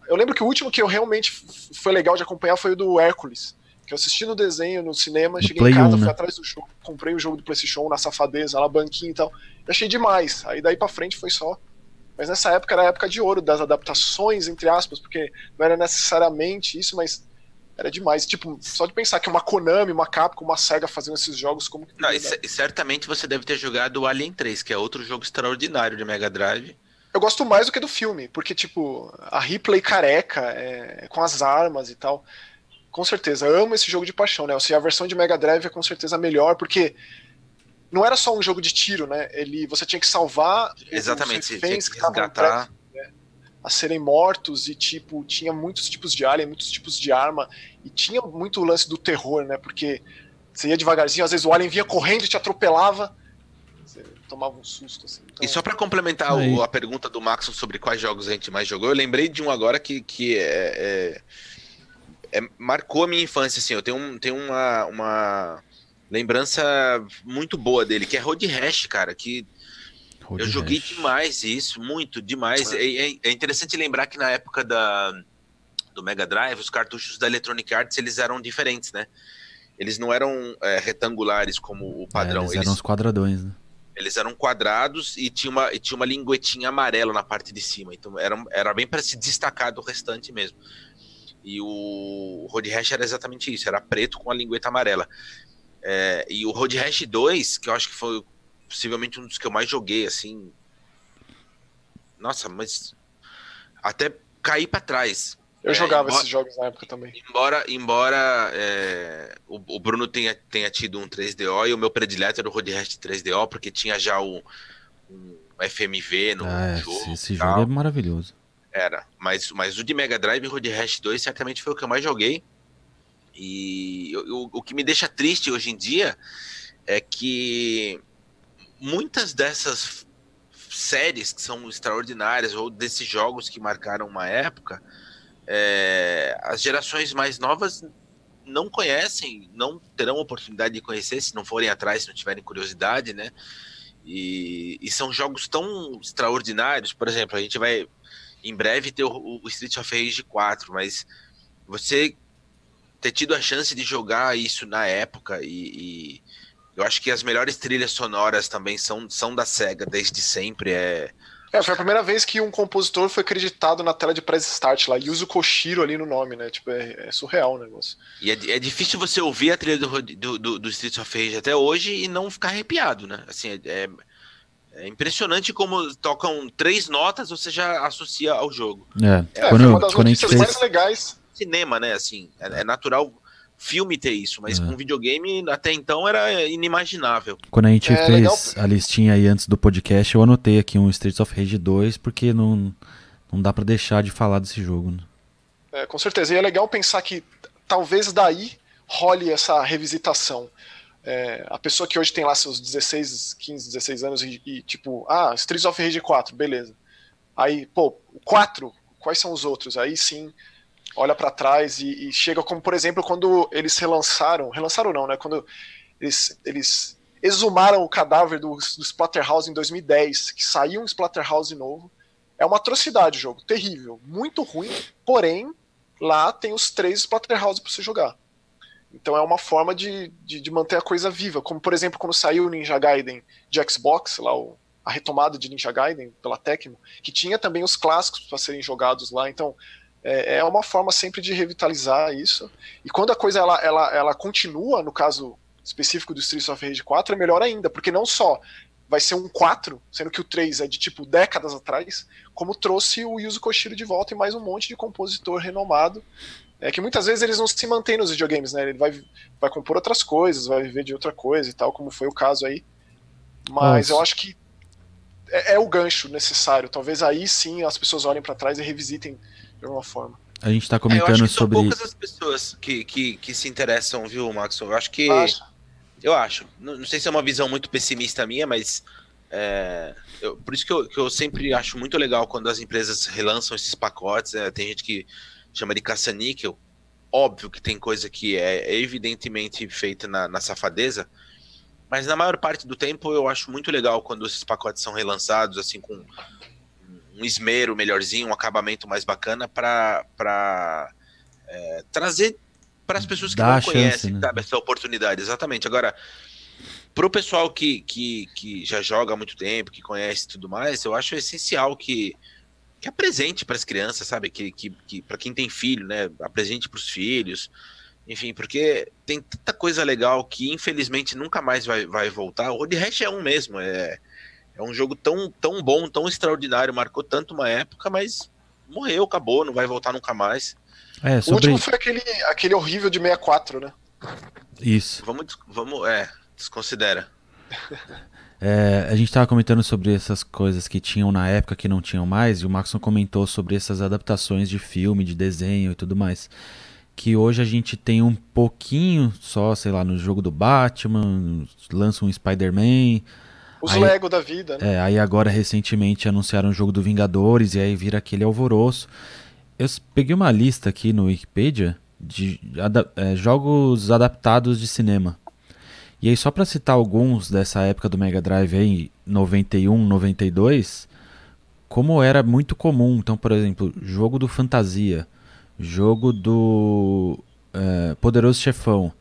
Eu lembro que o último que eu realmente foi legal de acompanhar foi o do Hércules. Que eu assisti no desenho, no cinema, Do cheguei Play em casa, 1, fui né? atrás do jogo, comprei o jogo do PlayStation 1 na safadeza, lá, banquinho e tal. Eu achei demais. Aí daí pra frente foi só. Mas nessa época era a época de ouro das adaptações, entre aspas, porque não era necessariamente isso, mas era demais. Tipo, só de pensar que uma Konami, uma Capcom, uma SEGA fazendo esses jogos, como que. Não, e, certamente você deve ter jogado o Alien 3, que é outro jogo extraordinário de Mega Drive. Eu gosto mais do que do filme, porque, tipo, a replay careca, é, com as armas e tal. Com certeza, amo esse jogo de paixão, né? Assim, a versão de Mega Drive é com certeza melhor, porque não era só um jogo de tiro, né? Ele, você tinha que salvar os Exatamente, tinha reféns que estavam né? a serem mortos e tipo tinha muitos tipos de alien, muitos tipos de arma e tinha muito o lance do terror, né? Porque você ia devagarzinho, às vezes o alien vinha correndo e te atropelava, tomava um susto assim. Então... E só para complementar o, a pergunta do Max sobre quais jogos a gente mais jogou, eu lembrei de um agora que, que é, é, é marcou a minha infância assim. Eu tenho, um, tenho uma, uma lembrança muito boa dele, que é Road Rash, cara, que Road eu joguei Rash. demais isso, muito, demais. É. É, é, interessante lembrar que na época da, do Mega Drive, os cartuchos da Electronic Arts, eles eram diferentes, né? Eles não eram é, retangulares como o padrão. É, eles, eles eram os quadradões, né? Eles eram quadrados e tinha uma, e tinha uma linguetinha amarela na parte de cima. Então era, era bem para se destacar do restante mesmo. E o Road Rash era exatamente isso, era preto com a lingueta amarela. É, e o Road Rash 2, que eu acho que foi possivelmente um dos que eu mais joguei, assim. Nossa, mas até cair para trás. Eu é, jogava embora, esses jogos na época também. Embora, embora é, o, o, Bruno tenha, tenha tido um 3DO e o meu predileto era o Road Rash 3DO, porque tinha já o um FMV no ah, jogo. Esse, jogo é maravilhoso. Era, mas, mas o de Mega Drive Road Rash 2 certamente foi o que eu mais joguei. E o, o que me deixa triste hoje em dia é que muitas dessas séries que são extraordinárias ou desses jogos que marcaram uma época, é, as gerações mais novas não conhecem, não terão oportunidade de conhecer se não forem atrás, se não tiverem curiosidade, né? E, e são jogos tão extraordinários, por exemplo, a gente vai em breve ter o, o Street of Rage 4, mas você ter tido a chance de jogar isso na época e, e eu acho que as melhores trilhas sonoras também são, são da SEGA desde sempre. É... é, foi a primeira vez que um compositor foi acreditado na tela de press start lá, e usa o Koshiro ali no nome, né? Tipo, é, é surreal o negócio. E é, é, difícil você ouvir a trilha do, do, do, do Streets of Rage até hoje e não ficar arrepiado, né? Assim, é, é, é impressionante como tocam três notas, você já associa ao jogo. É, é quando, uma das quando notícias fez... mais legais. Cinema, né? Assim, é, é natural filme ter isso, mas é. com videogame até então era inimaginável. Quando a gente é, fez legal. a listinha aí antes do podcast, eu anotei aqui um Streets of Rage 2, porque não, não dá para deixar de falar desse jogo. Né? É, com certeza. E é legal pensar que talvez daí role essa revisitação. É, a pessoa que hoje tem lá seus 16, 15, 16 anos e, e, tipo, ah, Streets of Rage 4, beleza. Aí, pô, o 4, quais são os outros? Aí sim olha para trás e, e, chega como, por exemplo, quando eles relançaram, relançaram não, né? Quando eles, eles exumaram o cadáver do, do Splatterhouse em 2010, que saiu um Splatterhouse novo. É uma atrocidade o jogo, terrível, muito ruim, porém, lá tem os três Splatterhouse para você jogar. Então é uma forma de, de, de, manter a coisa viva, como por exemplo quando saiu o Ninja Gaiden de Xbox, lá o, a retomada de Ninja Gaiden pela Tecmo, que tinha também os clássicos para serem jogados lá. Então é, é uma forma sempre de revitalizar isso. E quando a coisa ela, ela, ela continua, no caso específico do Streets of Rage 4, é melhor ainda, porque não só vai ser um 4, sendo que o 3 é de tipo décadas atrás, como trouxe o Yuzo Koshiro de volta e mais um monte de compositor renomado. É que muitas vezes eles não se mantêm nos videogames, né? Ele vai, vai compor outras coisas, vai viver de outra coisa e tal, como foi o caso aí. Mas Nossa. eu acho que é, é, o gancho necessário. Talvez aí sim as pessoas olhem para trás e revisitem de alguma forma. A gente tá comentando é, eu acho que sobre. São poucas as pessoas que, que, que se interessam, viu, Max? Eu acho que. Eu acho. Não, não, sei se é uma visão muito pessimista minha, mas. É, eu, por isso que eu, que eu sempre acho muito legal quando as empresas relançam esses pacotes. É, tem gente que chama de caça-níquel. Óbvio que tem coisa que é evidentemente feita na, na safadeza, mas na maior parte do tempo eu acho muito legal quando esses pacotes são relançados, assim, com um esmero melhorzinho, um acabamento mais bacana para é, trazer para as pessoas que Dá não chance, conhecem né? sabe, essa oportunidade. Exatamente. Agora, para o pessoal que, que, que já joga há muito tempo, que conhece tudo mais, eu acho essencial que, que apresente para as crianças, sabe? Que, que, que para quem tem filho, né? Apresente para os filhos. Enfim, porque tem tanta coisa legal que infelizmente nunca mais vai, vai voltar. O Road Rash é um mesmo. É, é um jogo tão, tão bom, tão extraordinário, marcou tanto uma época, mas morreu, acabou, não vai voltar nunca mais. É, sobre... O último foi aquele, aquele horrível de 64, né? Isso. Vamos, vamos é, desconsidera. É, a gente estava comentando sobre essas coisas que tinham na época que não tinham mais, e o Maxon comentou sobre essas adaptações de filme, de desenho e tudo mais. Que hoje a gente tem um pouquinho só, sei lá, no jogo do Batman, lança um Spider-Man. Os Aí- Lego da vida, né? É, aí agora recentemente anunciaram o jogo do Vingadores e aí vira aquele alvoroço. Eu peguei uma lista aqui no Wikipedia de ada- é, jogos adaptados de cinema. E aí, só pra citar alguns dessa época do Mega Drive aí, 91, 92, como era muito comum. Então, por exemplo, jogo do Fantasia, jogo do é, Poderoso Chefão,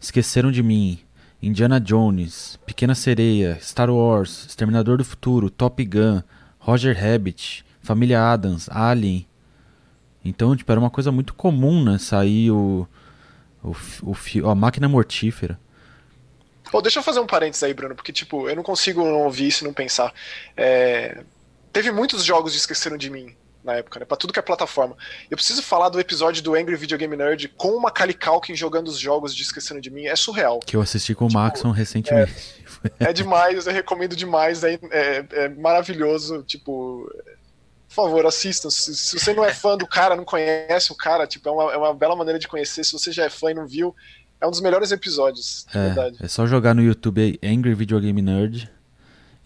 Esqueceram de Mim, Indiana Jones, Pequena Sereia, Star Wars, Exterminador do Futuro, Top Gun, Roger Rabbit, Família Adams, Alien. Então, tipo, era uma coisa muito comum, né? Sair o, o, o, a máquina mortífera. Pô, deixa eu fazer um parênteses aí, Bruno, porque, tipo, eu não consigo não ouvir isso e não pensar. É, Teve muitos jogos que esqueceram de mim na época, né? Pra tudo que é plataforma. Eu preciso falar do episódio do Angry Video Game Nerd com uma Macaulay Culkin jogando os jogos de Esqueceram de Mim. É surreal. Que eu assisti com o Maxon recentemente. É demais, eu recomendo demais. É, é- é maravilhoso. Tipo, por favor, assistam. Se, se você não é fã do cara, não conhece o cara, tipo, é uma, é uma bela maneira de conhecer. Se você já é fã e não viu, é um dos melhores episódios, de verdade. É, é só jogar no YouTube aí, Angry Video Game Nerd.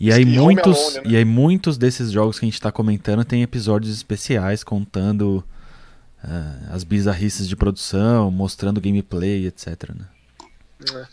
E aí, Home muitos, Alone, né? e aí muitos desses jogos que a gente tá comentando tem episódios especiais contando ah, as bizarrices de produção, mostrando gameplay, etc. né? É.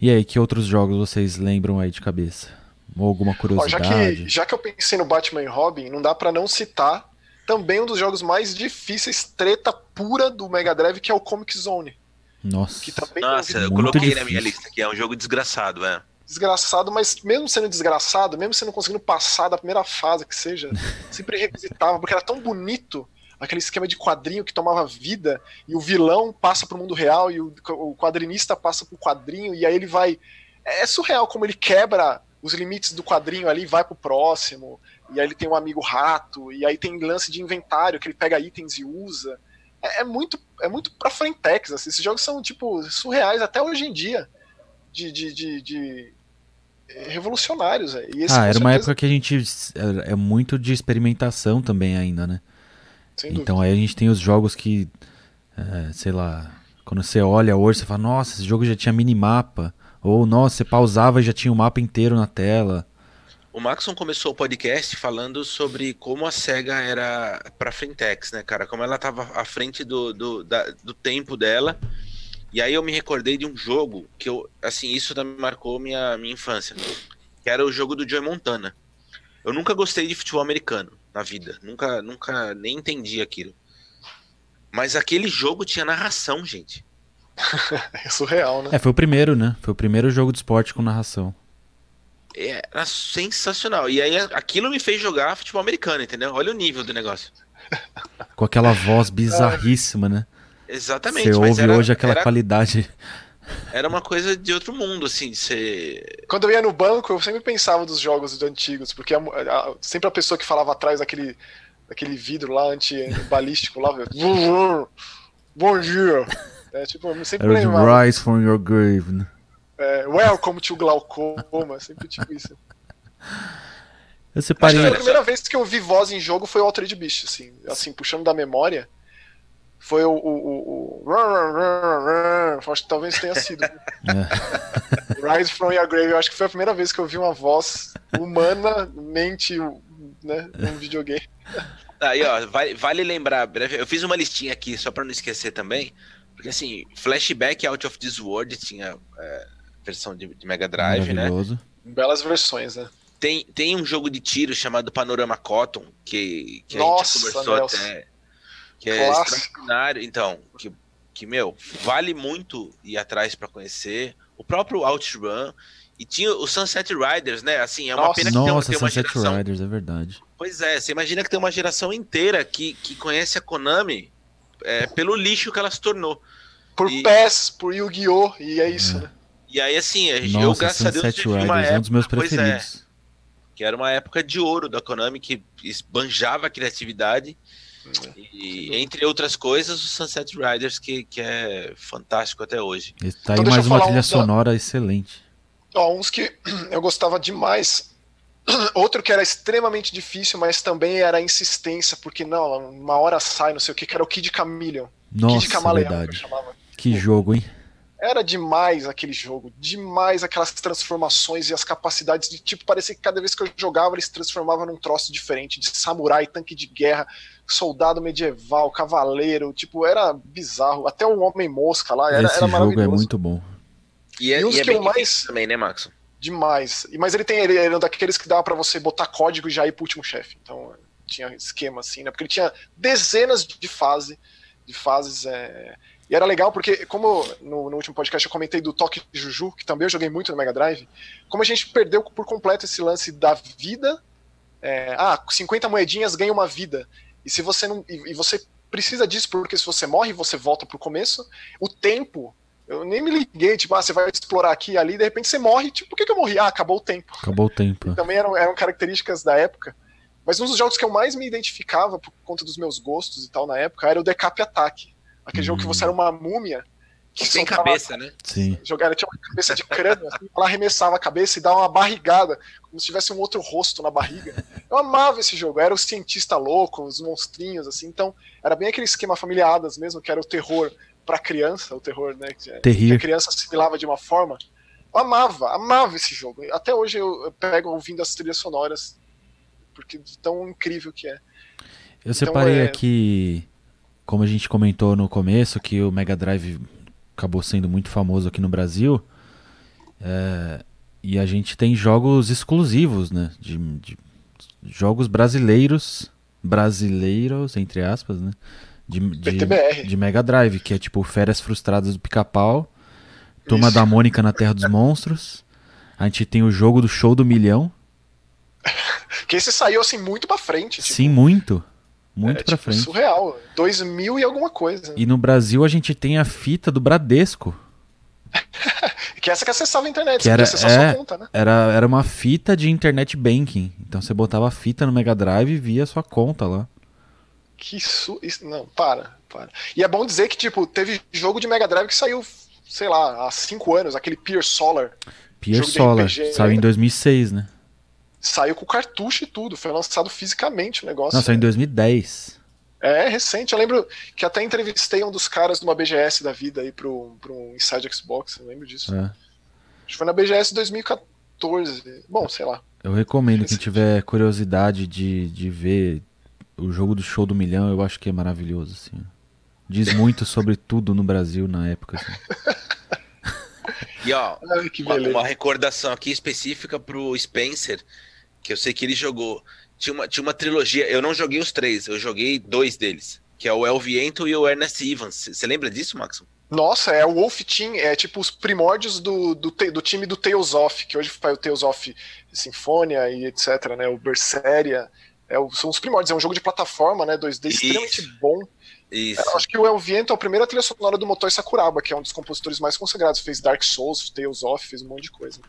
E aí, que outros jogos vocês lembram aí de cabeça? Ou alguma Ó, já, curiosidade? que, já que eu pensei no Batman e Robin, não dá pra não citar também um dos jogos mais difíceis, treta pura do Mega Drive, que é o Comic Zone. Nossa. Que também Nossa, é um eu coloquei na difícil. minha lista, que é um jogo desgraçado, é. Desgraçado, mas mesmo sendo desgraçado, mesmo você não conseguindo passar da primeira fase que seja, sempre revisitava, porque era tão bonito aquele esquema de quadrinho que tomava vida e o vilão passa pro mundo real e o, o quadrinista passa pro quadrinho e aí ele vai. É surreal como ele quebra os limites do quadrinho ali, vai pro próximo, e aí ele tem um amigo rato, e aí tem lance de inventário que ele pega itens e usa. É, é muito, é muito pra frentex, assim. esses jogos são tipo surreais até hoje em dia. De, de, de, de revolucionários. velho. E esse, Ah, era uma certeza, época que a gente. É é muito de experimentação também ainda, né? sem dúvida. Então aí a gente tem os jogos que, é, sei lá, quando você olha hoje, você fala, nossa, esse jogo já tinha minimapa. Ou, nossa, você pausava e já tinha o mapa inteiro na tela. O Maxon começou o podcast falando sobre como a SEGA era pra Frentex, né, cara? Como ela tava à frente do, do, da- do tempo dela. E aí eu me recordei de um jogo que eu, assim, isso também marcou minha, minha infância. Que era o jogo do Joey Montana. Eu nunca gostei de futebol americano na vida. Nunca, nunca nem entendi aquilo. Mas aquele jogo tinha narração, gente. É surreal, né? É, foi o primeiro, né? Foi o primeiro jogo de esporte com narração. Era sensacional. E aí aquilo me fez jogar futebol americano, entendeu? Olha o nível do negócio. Com aquela voz bizarríssima, né? Exatamente. Você mas ouve era, hoje aquela era, qualidade. era uma coisa de outro mundo, assim, de ser. Quando eu ia no banco, eu sempre pensava dos jogos antigos, porque a- a- sempre a pessoa que falava atrás daquele, daquele vidro lá anti-balístico lá, bom dia. É, tipo, eu sempre lembrava. Rise from your grave. né? É, welcome to glaucoma, sempre tipo isso. Eu Acho separei. que a primeira vez que eu vi voz em jogo foi o Altered Beast, assim, assim, puxando da memória. Foi o. o, o, o... Acho que talvez tenha sido. Rise from Your Grave, eu acho que foi a primeira vez que eu vi uma voz humana, mente, né, num videogame. Aí, ó, vale, vale lembrar, breve- eu fiz uma listinha aqui, só pra não esquecer também. Porque assim, Flashback Out of This World tinha é, versão de, de Mega Drive, né? Belas versões, né? Tem, tem um jogo de tiro chamado Panorama Cotton, que, que a Nossa, gente conversou Nelson. até. Que é Clássico. extraordinário. Então, que, que, meu, vale muito ir atrás pra conhecer. O próprio OutRun. E tinha o Sunset Riders, né? Assim, é uma Nossa. pena que tem, Nossa, tem uma Sunset geração. Riders, é verdade. Pois é, você imagina que tem uma geração inteira que, que conhece a Konami é, pelo lixo que ela se tornou. Por E- PES, por Yu-Gi-Oh! E é isso, né? E aí, assim, a gente- eu, Nossa, graças a Deus, Sunset tive uma Riders é um dos meus época- pois é, preferidos. que era uma época de ouro da Konami, que esbanjava a criatividade. E, entre outras coisas, o Sunset Riders, que, que é fantástico até hoje. E Tá aí Então mais uma trilha um da- sonora excelente. Ó, uns que eu gostava demais. Outro que era extremamente difícil, mas também era a insistência, porque não, uma hora sai, não sei o que, que era o Kid Chameleon. Nossa, Kid Camaleão, que verdade. chamava. Que jogo, hein? Era demais aquele jogo, demais aquelas transformações e as capacidades de tipo, parecia que cada vez que eu jogava ele se transformava num troço diferente, de samurai, tanque de guerra, soldado medieval, cavaleiro, tipo, era bizarro. Até o Homem-Mosca lá, era, Esse era jogo maravilhoso. é muito bom. E é, E os e é que eu bem mais- também, né, Max? Demais. E- Mas ele tem ele era um daqueles que dava pra você botar código e já ir pro último chefe. Então tinha esquema assim, né? Porque ele tinha dezenas de fase, de fases. é, E era legal porque, como no, no último podcast eu comentei do Toque Juju, que também eu joguei muito no Mega Drive, como a gente perdeu por completo esse lance da vida. é, Ah, 50 moedinhas ganha uma vida. E se você não. E, e você precisa disso, porque se você morre, você volta pro começo. O tempo. Eu nem me liguei, tipo, ah, você vai explorar aqui e ali, de repente você morre, tipo, por que, que eu morri? Ah, acabou o tempo Acabou o tempo. também eram, eram características da época. Mas um dos jogos que eu mais me identificava por conta dos meus gostos e tal na época era o Decap Attack. Aquele Hum. jogo que você era uma múmia que Sem soltava- cabeça, né? Sim. Jogava, tinha uma cabeça de crânio, assim, ela arremessava a cabeça e dava uma barrigada, como se tivesse um outro rosto na barriga. Eu amava esse jogo, era o cientista louco, os monstrinhos, assim, então era bem aquele esquema familiadas mesmo, que era o terror pra criança, o terror, né? Que, que a criança assimilava de uma forma. Eu amava, amava esse jogo. Até hoje eu, eu pego ouvindo as trilhas sonoras, porque de tão incrível que é. Eu separei é- aqui, como a gente comentou no começo, que o Mega Drive acabou sendo muito famoso aqui no Brasil. é, e a gente tem jogos exclusivos, né? De, de- jogos brasileiros, brasileiros, entre aspas, né? De, de, de Mega Drive, que é tipo Férias Frustradas do Pica-Pau, Turma Isso. da Mônica na Terra dos Monstros. A gente tem o jogo do Show do Milhão. Que esse saiu assim muito pra frente. Tipo, Sim, muito. Muito é, pra tipo, frente. surreal. 2000 e alguma coisa. E no Brasil a gente tem a fita do Bradesco. Que essa que acessava a internet, Que você era- acessar é. sua conta, né? Era, era uma fita de internet banking. Então você botava a fita no Mega Drive e via a sua conta lá. Que isso, isso. Não, para, para. E é bom dizer que, tipo, teve jogo de Mega Drive que saiu, sei lá, há 5 anos, aquele Pier Solar. Pier Solar. Saiu em lembra? 2006, né? Saiu com cartucho e tudo, foi lançado fisicamente o negócio. Não, saiu em 2010. É, recente. Eu lembro que até entrevistei um dos caras de uma BGS da vida aí pro, pro Inside Xbox, eu lembro disso. É. Acho que foi na BGS 2014. Bom, sei lá. Eu recomendo quem tiver curiosidade de, de ver o jogo do Show do Milhão, eu acho que é maravilhoso, assim. Diz muito sobre tudo no Brasil na época. assim. E ó, Ai, uma, uma recordação aqui específica pro Spencer, que eu sei que ele jogou. Tinha uma, tinha uma trilogia, eu não joguei os três, eu joguei dois deles, que é o El Viento e o Ernest Evans. Você lembra disso, Max? Nossa, é o Wolf Team, é tipo os primórdios do, do, do time do Tales of, que hoje faz o Tales of Sinfonia e etc, né? O Berseria. É o- são os primórdios, é um jogo de plataforma, né? 2D Isso. extremamente bom. Isso. Eu acho que o El Viento é a primeira trilha sonora do Motoi Sakuraba, que é um dos compositores mais consagrados. Fez Dark Souls, Tales of, fez um monte de coisa.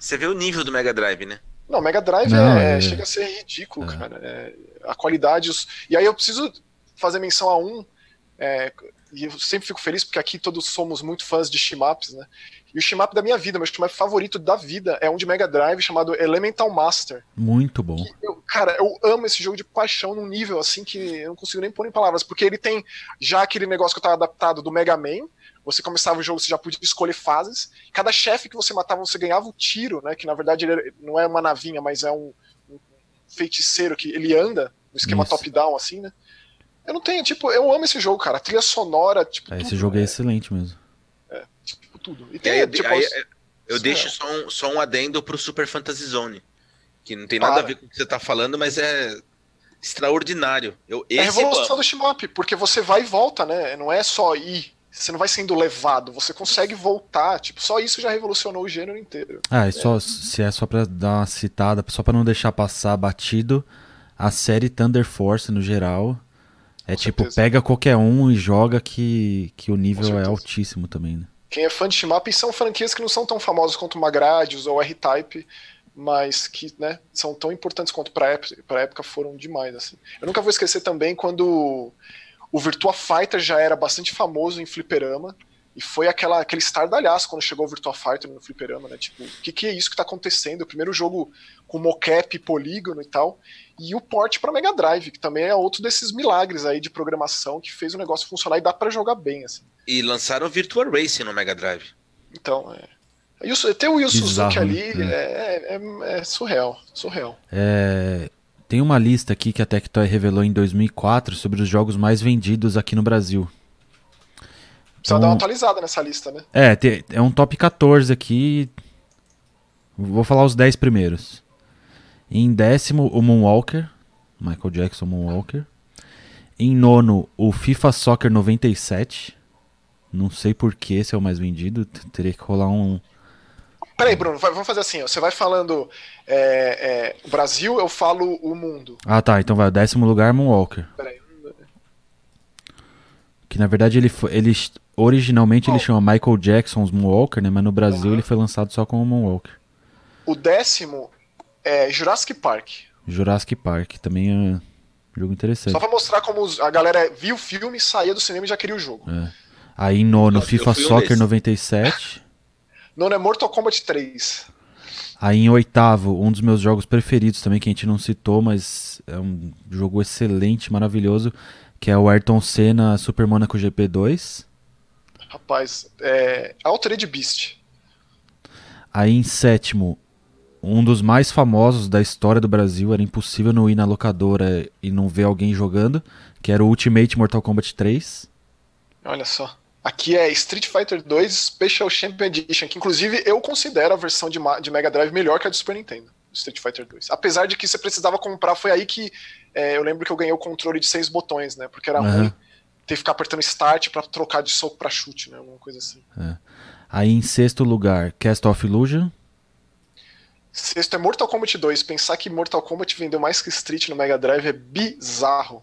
Você vê o nível do Mega Drive, né? Não, Mega Drive Não, é- é- chega a ser ridículo, É. cara. É, a qualidade. Os... E aí eu preciso fazer menção a um. é, e eu sempre fico feliz porque aqui todos somos muito fãs de shmups, né? E o shmup da minha vida, meu shmup favorito da vida é um de Mega Drive chamado Elemental Master. Muito bom. Eu- cara, eu amo esse jogo de paixão num nível assim que eu não consigo nem pôr em palavras, porque ele tem já aquele negócio que eu tava adaptado do Mega Man. Você começava o jogo, você já podia escolher fases. Cada chefe que você matava, você ganhava um tiro, né? Que na verdade ele não é uma navinha, mas é um, um feiticeiro que ele anda no esquema top-down, assim, né? Eu não tenho, tipo, eu amo esse jogo, cara. A trilha sonora, tipo. É, esse tudo, jogo é né? excelente mesmo. Tipo, tudo. E E tem, aí, tipo, aí, os- eu deixo só um, só um adendo pro Super Fantasy Zone. Que não tem nada Para. a ver com o que você tá falando, mas é extraordinário. Eu, É a revolução amo. do shmup, porque você vai e volta, né? Não é só ir. Você não vai sendo levado, você consegue voltar. Tipo, só isso já revolucionou o gênero inteiro. Ah, e só, se é só pra dar uma citada, só pra não deixar passar batido, a série Thunder Force no geral é Com tipo, certeza. pega qualquer um e joga que, que o nível é altíssimo também, né? Quem é fã de shmup são franquias que não são tão famosas quanto Magradius ou R-Type, mas que né, são tão importantes quanto pra época, pra época foram demais. Assim. Eu nunca vou esquecer também quando o Virtua Fighter já era bastante famoso em fliperama, E foi aquela, aquele estardalhaço quando chegou o Virtua Fighter no fliperama, né? Tipo, o que, que é isso que tá acontecendo? O primeiro jogo com mocap, polígono e tal. E o port para Mega Drive, que também é outro desses milagres aí de programação que fez o negócio funcionar e dá para jogar bem, assim. E lançaram o Virtua Racing no Mega Drive. Então, é. O, ter o Yu Suzuki ali né? é, é, é, surreal, surreal. É, tem uma lista aqui que a Tectoy revelou em 2004 sobre os jogos mais vendidos aqui no Brasil. Precisa dar uma atualizada nessa lista, né? É, é um top 14 aqui. Vou falar os 10 primeiros. Em décimo, o Moonwalker. Michael Jackson Moonwalker. Em nono, o FIFA Soccer 97. Não sei por que esse é o mais vendido. Teria que rolar um. Peraí, Bruno, vai- vamos fazer assim, ó, você vai falando é, é, o Brasil, eu falo o mundo. Ah, tá. Então vai. O décimo lugar, Moonwalker. Peraí. Que na verdade ele foi. Ele, originalmente ele Oh. chama Michael Jackson's Moonwalker, né? Mas no Brasil ele foi lançado só como Moonwalker. O décimo é Jurassic Park. Jurassic Park também é um jogo interessante. Só pra mostrar como a galera via o filme, saía do cinema e já queria o jogo. Aí nono, Eu- eu FIFA Soccer desses. 97. Nono é Mortal Kombat 3. Aí em oitavo, um dos meus jogos preferidos também, que a gente não citou, mas é um jogo excelente, maravilhoso, que é o Ayrton Senna Super Monaco GP2. Rapaz, é Altered Beast. Aí em sétimo, um dos mais famosos da história do Brasil, era impossível não ir na locadora e não ver alguém jogando, que era o Ultimate Mortal Kombat 3. Olha só. Aqui é Street Fighter 2 Special Champion Edition, que inclusive eu considero a versão de, de Mega Drive melhor que a do Super Nintendo, Street Fighter 2. Apesar de que você precisava comprar, foi aí que é, eu lembro que eu ganhei o controle de seis botões, né? Porque era Aham. ruim ter que ficar apertando Start pra trocar de soco pra chute, né? Alguma coisa assim. Aí em sexto lugar, Cast of Illusion. Sexto é Mortal Kombat 2. Pensar que Mortal Kombat vendeu mais que Street no Mega Drive é bizarro.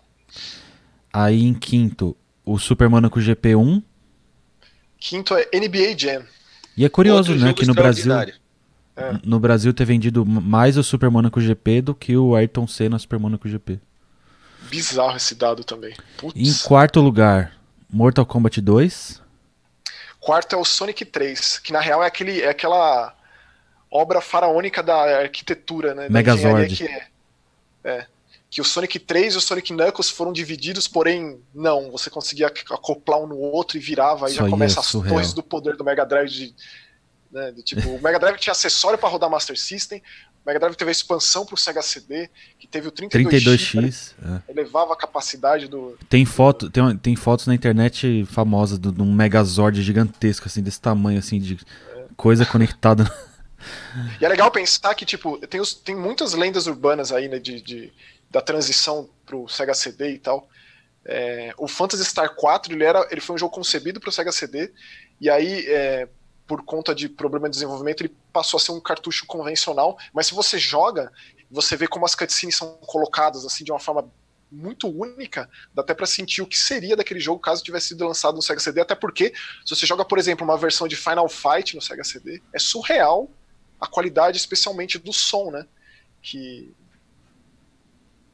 Aí em quinto, o Super Monaco GP1. Quinto é NBA Jam. E é curioso, Outro né, que no Brasil, extraordinário. no Brasil ter vendido mais o Super Monaco GP do que o Ayrton Senna Super Monaco GP. Bizarro esse dado também. Em Putz. quarto lugar, Mortal Kombat 2. Quarto é o Sonic 3, que na real é, aquele, é aquela obra faraônica da arquitetura, né? da Megazord. Que, é, é. Que o Sonic 3 e o Sonic Knuckles foram divididos, porém, não. Você conseguia ac- acoplar um no outro e virava, aí Isso já começa é as surreal. torres do poder do Mega Drive. De, né, de tipo, o Mega Drive tinha acessório para rodar Master System, o Mega Drive teve a expansão pro Sega CD, que teve o 32X, 32X. é. elevava a capacidade do. Tem, foto, tem, tem fotos na internet famosas do- de um Megazord gigantesco, assim, desse tamanho, assim, de coisa conectada. E é legal pensar que, tipo, tem, os- tem muitas lendas urbanas aí, né, de, de- da transição pro Sega CD e tal. É, o Phantasy Star 4, ele, era, ele foi um jogo concebido pro Sega CD, e aí, é, por conta de problema de desenvolvimento, ele passou a ser um cartucho convencional, mas se você joga, você vê como as cutscenes são colocadas, assim, de uma forma muito única, dá até pra sentir o que seria daquele jogo caso tivesse sido lançado no Sega CD, até porque, se você joga, por exemplo, uma versão de Final Fight no Sega CD, é surreal a qualidade, especialmente do som, né? Que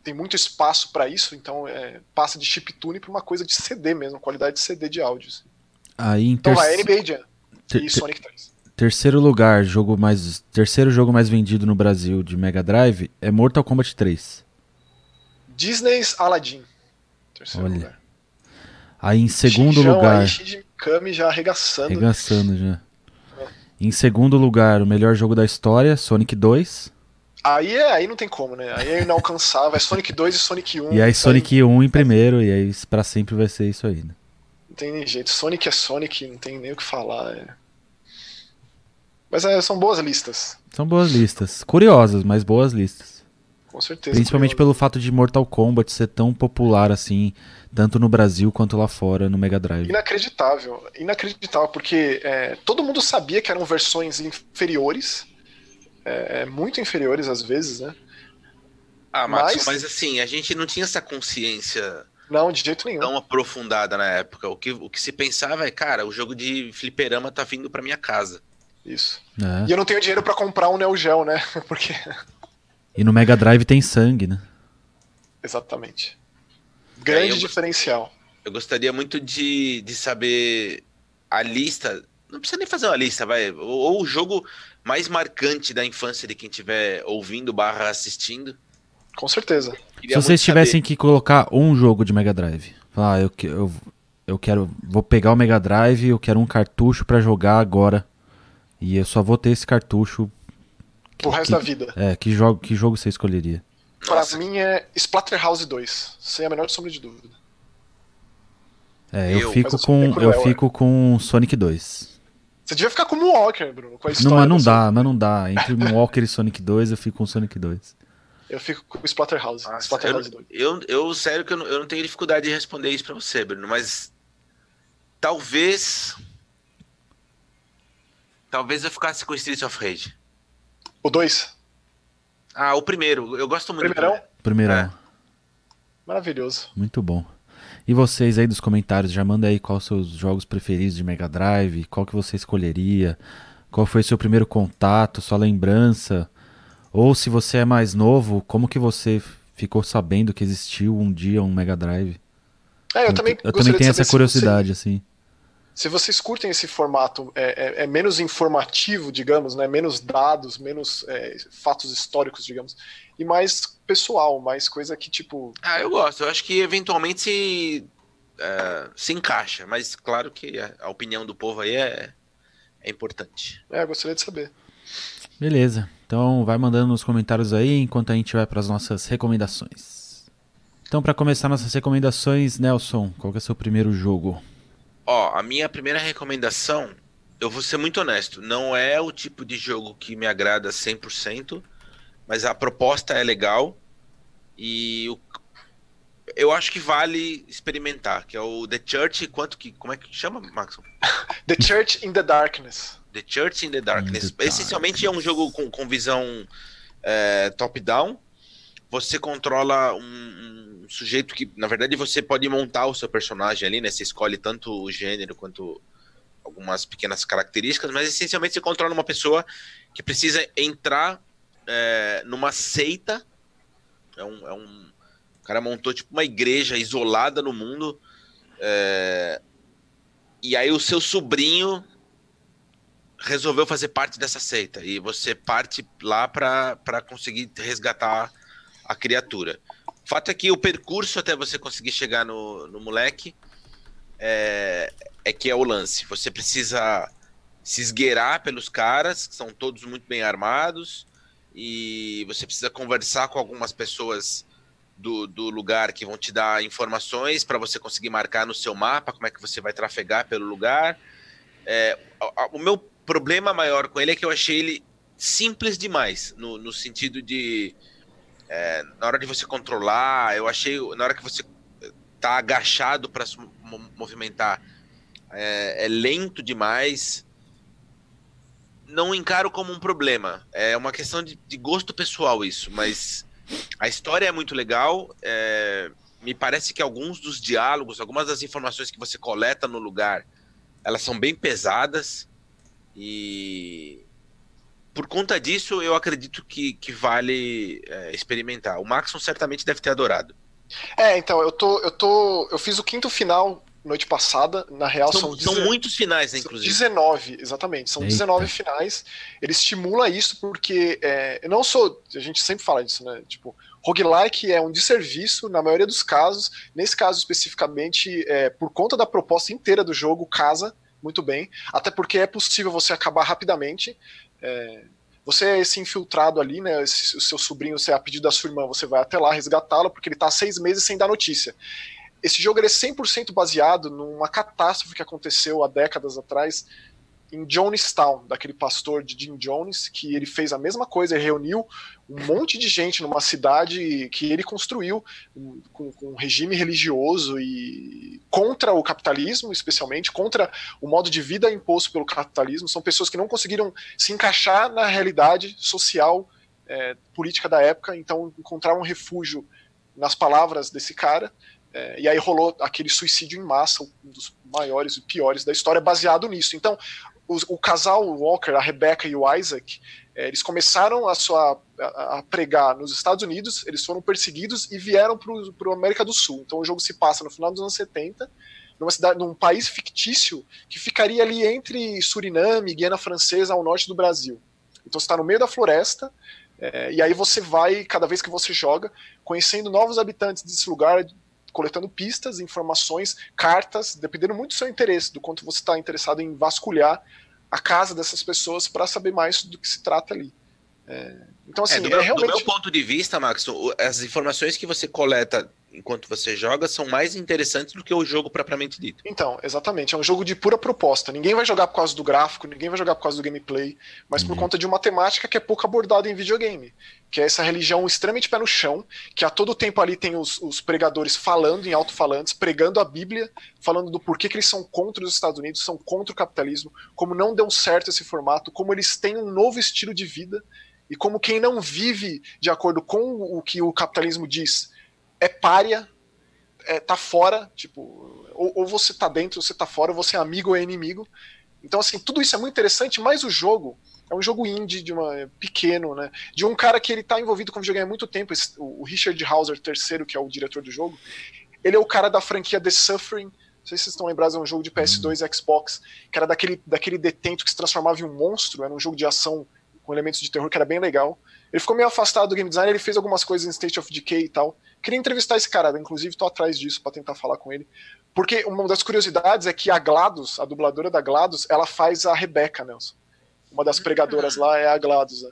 tem muito espaço para isso, então é, passa de chiptune para uma coisa de CD mesmo, qualidade de CD de áudio. assim. Aí em Então vai, terce- NBA Jam ter- e ter- Sonic 3. terceiro lugar, jogo mais terceiro jogo mais vendido no Brasil de Mega Drive é Mortal Kombat 3. Disney's Aladdin. Terceiro Olha, lugar. Aí em segundo Shinjão lugar, Aí, Shinji Mikami já arregaçando. arregaçando já. Em segundo lugar, o melhor jogo da história, Sonic 2. Aí, é, aí não tem como, né? Aí é inalcançável. É Sonic 2 e Sonic 1. E aí Sonic 1 em primeiro, e aí pra sempre vai ser isso aí, né? Não tem nem jeito. Sonic é Sonic, não tem nem o que falar. é. Mas é, são boas listas, São boas listas. Curiosas, mas boas listas. com certeza. Principalmente Curioso. pelo fato de Mortal Kombat ser tão popular assim, tanto no Brasil quanto lá fora, no Mega Drive. Inacreditável, inacreditável, porque é, todo mundo sabia que eram versões inferiores, é, muito inferiores às vezes, né? Ah, Max, Mas- mas... assim, a gente não tinha essa consciência Não, de jeito nenhum. tão aprofundada na época. O que, o que se pensava é, cara, o jogo de fliperama tá vindo pra minha casa. Isso. né? E eu não tenho dinheiro pra comprar um Neo Geo, né? Porque. E no Mega Drive tem sangue, né? Exatamente. Grande É, eu- diferencial. Eu gostaria muito de, de saber a lista. Não precisa nem fazer uma lista, vai. Ou, ou o jogo mais marcante da infância de quem estiver ouvindo barra assistindo. Com certeza. Se vocês tivessem que colocar um jogo de Mega Drive, falar, ah, eu, eu, eu quero. Vou pegar o Mega Drive, eu quero um cartucho para jogar agora. E eu só vou ter esse cartucho. Pro resto que, da vida. É, que jogo, que jogo você escolheria? Pra mim é Splatterhouse 2, sem a menor sombra de dúvida. É, eu, eu fico com eu é. fico com Sonic 2. Você devia ficar com o Moonwalker, Bruno, com a história. Não, mas não dá, mas não dá. Entre Moonwalker e Sonic 2, eu fico com Sonic 2. Eu fico com Splatterhouse. Nossa, Splatterhouse eu, 2. Eu, eu, sério que eu não, eu não tenho dificuldade de responder isso pra você, Bruno, mas talvez talvez eu ficasse com Streets of Rage. O 2? Ah, o primeiro. Eu gosto muito Primeirão? do primeiro. Primeirão. É. Maravilhoso. Muito bom. E vocês aí dos comentários, já manda aí quais seus jogos preferidos de Mega Drive, qual que você escolheria, qual foi seu primeiro contato, sua lembrança, ou se você é mais novo, como que você ficou sabendo que existiu um dia um Mega Drive? É, eu, também, eu também tenho essa curiosidade, você, assim. Se vocês curtem esse formato, é, é, é, menos informativo, digamos, né? menos dados, menos é, fatos históricos, digamos, e mais pessoal, mais coisa que tipo. Ah, eu gosto. Eu acho que eventualmente se, uh, se encaixa, mas claro que a, a opinião do povo aí é, é importante. É, eu gostaria de saber. Beleza. Então vai mandando nos comentários aí enquanto a gente vai para as nossas recomendações. Então, para começar nossas recomendações, Nelson, qual é o seu primeiro jogo? Ó, a minha primeira recomendação, eu vou ser muito honesto, não é o tipo de jogo que me agrada 100%, mas a proposta é legal e o, eu acho que vale experimentar, que é o The Church, quanto que, como é que chama, Max? The Church in the Darkness. The Church in the Darkness. In the Essencialmente darkness. é um jogo com, com visão é, top-down. Você controla um, um, sujeito que, na verdade, você pode montar o seu personagem ali, né? Você escolhe tanto o gênero quanto algumas pequenas características, mas essencialmente você controla uma pessoa que precisa entrar é, numa seita. É um, é um. O cara montou tipo uma igreja isolada no mundo. É, e aí o seu sobrinho resolveu fazer parte dessa seita. E você parte lá para conseguir resgatar a criatura. Fato é que o percurso até você conseguir chegar no, no moleque é, é que é o lance. Você precisa se esgueirar pelos caras, que são todos muito bem armados e você precisa conversar com algumas pessoas do, do lugar que vão te dar informações para você conseguir marcar no seu mapa como é que você vai trafegar pelo lugar. É, o meu problema maior com ele é que eu achei ele simples demais, no, no sentido de. É, na hora de você controlar, eu achei. Na hora que você tá agachado para se movimentar, é, é lento demais não encaro como um problema. É uma questão de, de gosto pessoal isso, mas a história é muito legal. É, me parece que alguns dos diálogos, algumas das informações que você coleta no lugar, elas são bem pesadas e por conta disso eu acredito que, que vale é, experimentar. O Maxon certamente deve ter adorado. É, então eu tô, eu tô, eu fiz o quinto final noite passada. Na real, são, são, são muitos finais, né, inclusive. 19, exatamente. São Eita. 19 finais. Ele estimula isso porque é, eu não sou. A gente sempre fala disso, né? Tipo, roguelike é um desserviço na maioria dos casos. Nesse caso especificamente, é, por conta da proposta inteira do jogo, casa muito bem. Até porque é possível você acabar rapidamente. É, você é esse infiltrado ali, né? Esse, o seu sobrinho, você a pedido da sua irmã, você vai até lá resgatá-lo, porque ele está há seis meses sem dar notícia esse jogo ele é 100% baseado numa catástrofe que aconteceu há décadas atrás em Jonestown, daquele pastor de Jim Jones, que ele fez a mesma coisa, ele reuniu um monte de gente numa cidade que ele construiu com, com um regime religioso e contra o capitalismo, especialmente contra o modo de vida imposto pelo capitalismo. São pessoas que não conseguiram se encaixar na realidade social é, política da época, então encontraram um refúgio nas palavras desse cara é, e aí rolou aquele suicídio em massa, um dos maiores e piores da história, baseado nisso. Então, o casal Walker, a Rebecca e o Isaac, é, eles começaram a, sua, a, a, pregar nos Estados Unidos, eles foram perseguidos e vieram para a América do Sul. Então, o jogo se passa no final dos anos 70, numa cidade, num país fictício que ficaria ali entre Suriname e Guiana Francesa ao norte do Brasil. Então você está no meio da floresta, é, e aí você vai, cada vez que você joga, conhecendo novos habitantes desse lugar, coletando pistas, informações, cartas, dependendo muito do seu interesse, do quanto você está interessado em vasculhar a casa dessas pessoas para saber mais do que se trata ali. É, então, assim, é, do, é meu, realmente... do meu ponto de vista, Max, as informações que você coleta enquanto você joga são mais interessantes do que o jogo propriamente dito. Então, exatamente. É um jogo de pura proposta. Ninguém vai jogar por causa do gráfico, ninguém vai jogar por causa do gameplay, mas uhum. por conta de uma temática que é pouco abordada em videogame. Que é essa religião extremamente pé no chão, que a todo tempo ali tem os, os pregadores falando em alto-falantes, pregando a Bíblia, falando do porquê que eles são contra os Estados Unidos, são contra o capitalismo, como não deu certo esse formato, como eles têm um novo estilo de vida e como quem não vive de acordo com o que o capitalismo diz é párea, é, tá fora, tipo, ou, ou, você tá dentro, ou você tá fora, ou você é amigo ou é inimigo. Então, assim, tudo isso é muito interessante, mas o jogo é um jogo indie, de uma, pequeno, né? De um cara que ele tá envolvido com videogame há muito tempo, esse, o Richard Hauser III, que é o diretor do jogo, ele é o cara da franquia The Suffering, não sei se vocês estão lembrados, é um jogo de PS2 e Xbox, que era daquele, daquele detento que se transformava em um monstro, era um jogo de ação com elementos de terror que era bem legal. Ele ficou meio afastado do game design, ele fez algumas coisas em State of Decay e tal. Queria entrevistar esse cara, inclusive tô atrás disso para tentar falar com ele. Porque uma das curiosidades é que a GLaDOS, a dubladora da GLaDOS, ela faz a Rebecca, Nelson. Uma das pregadoras lá é a GLaDOS. Né?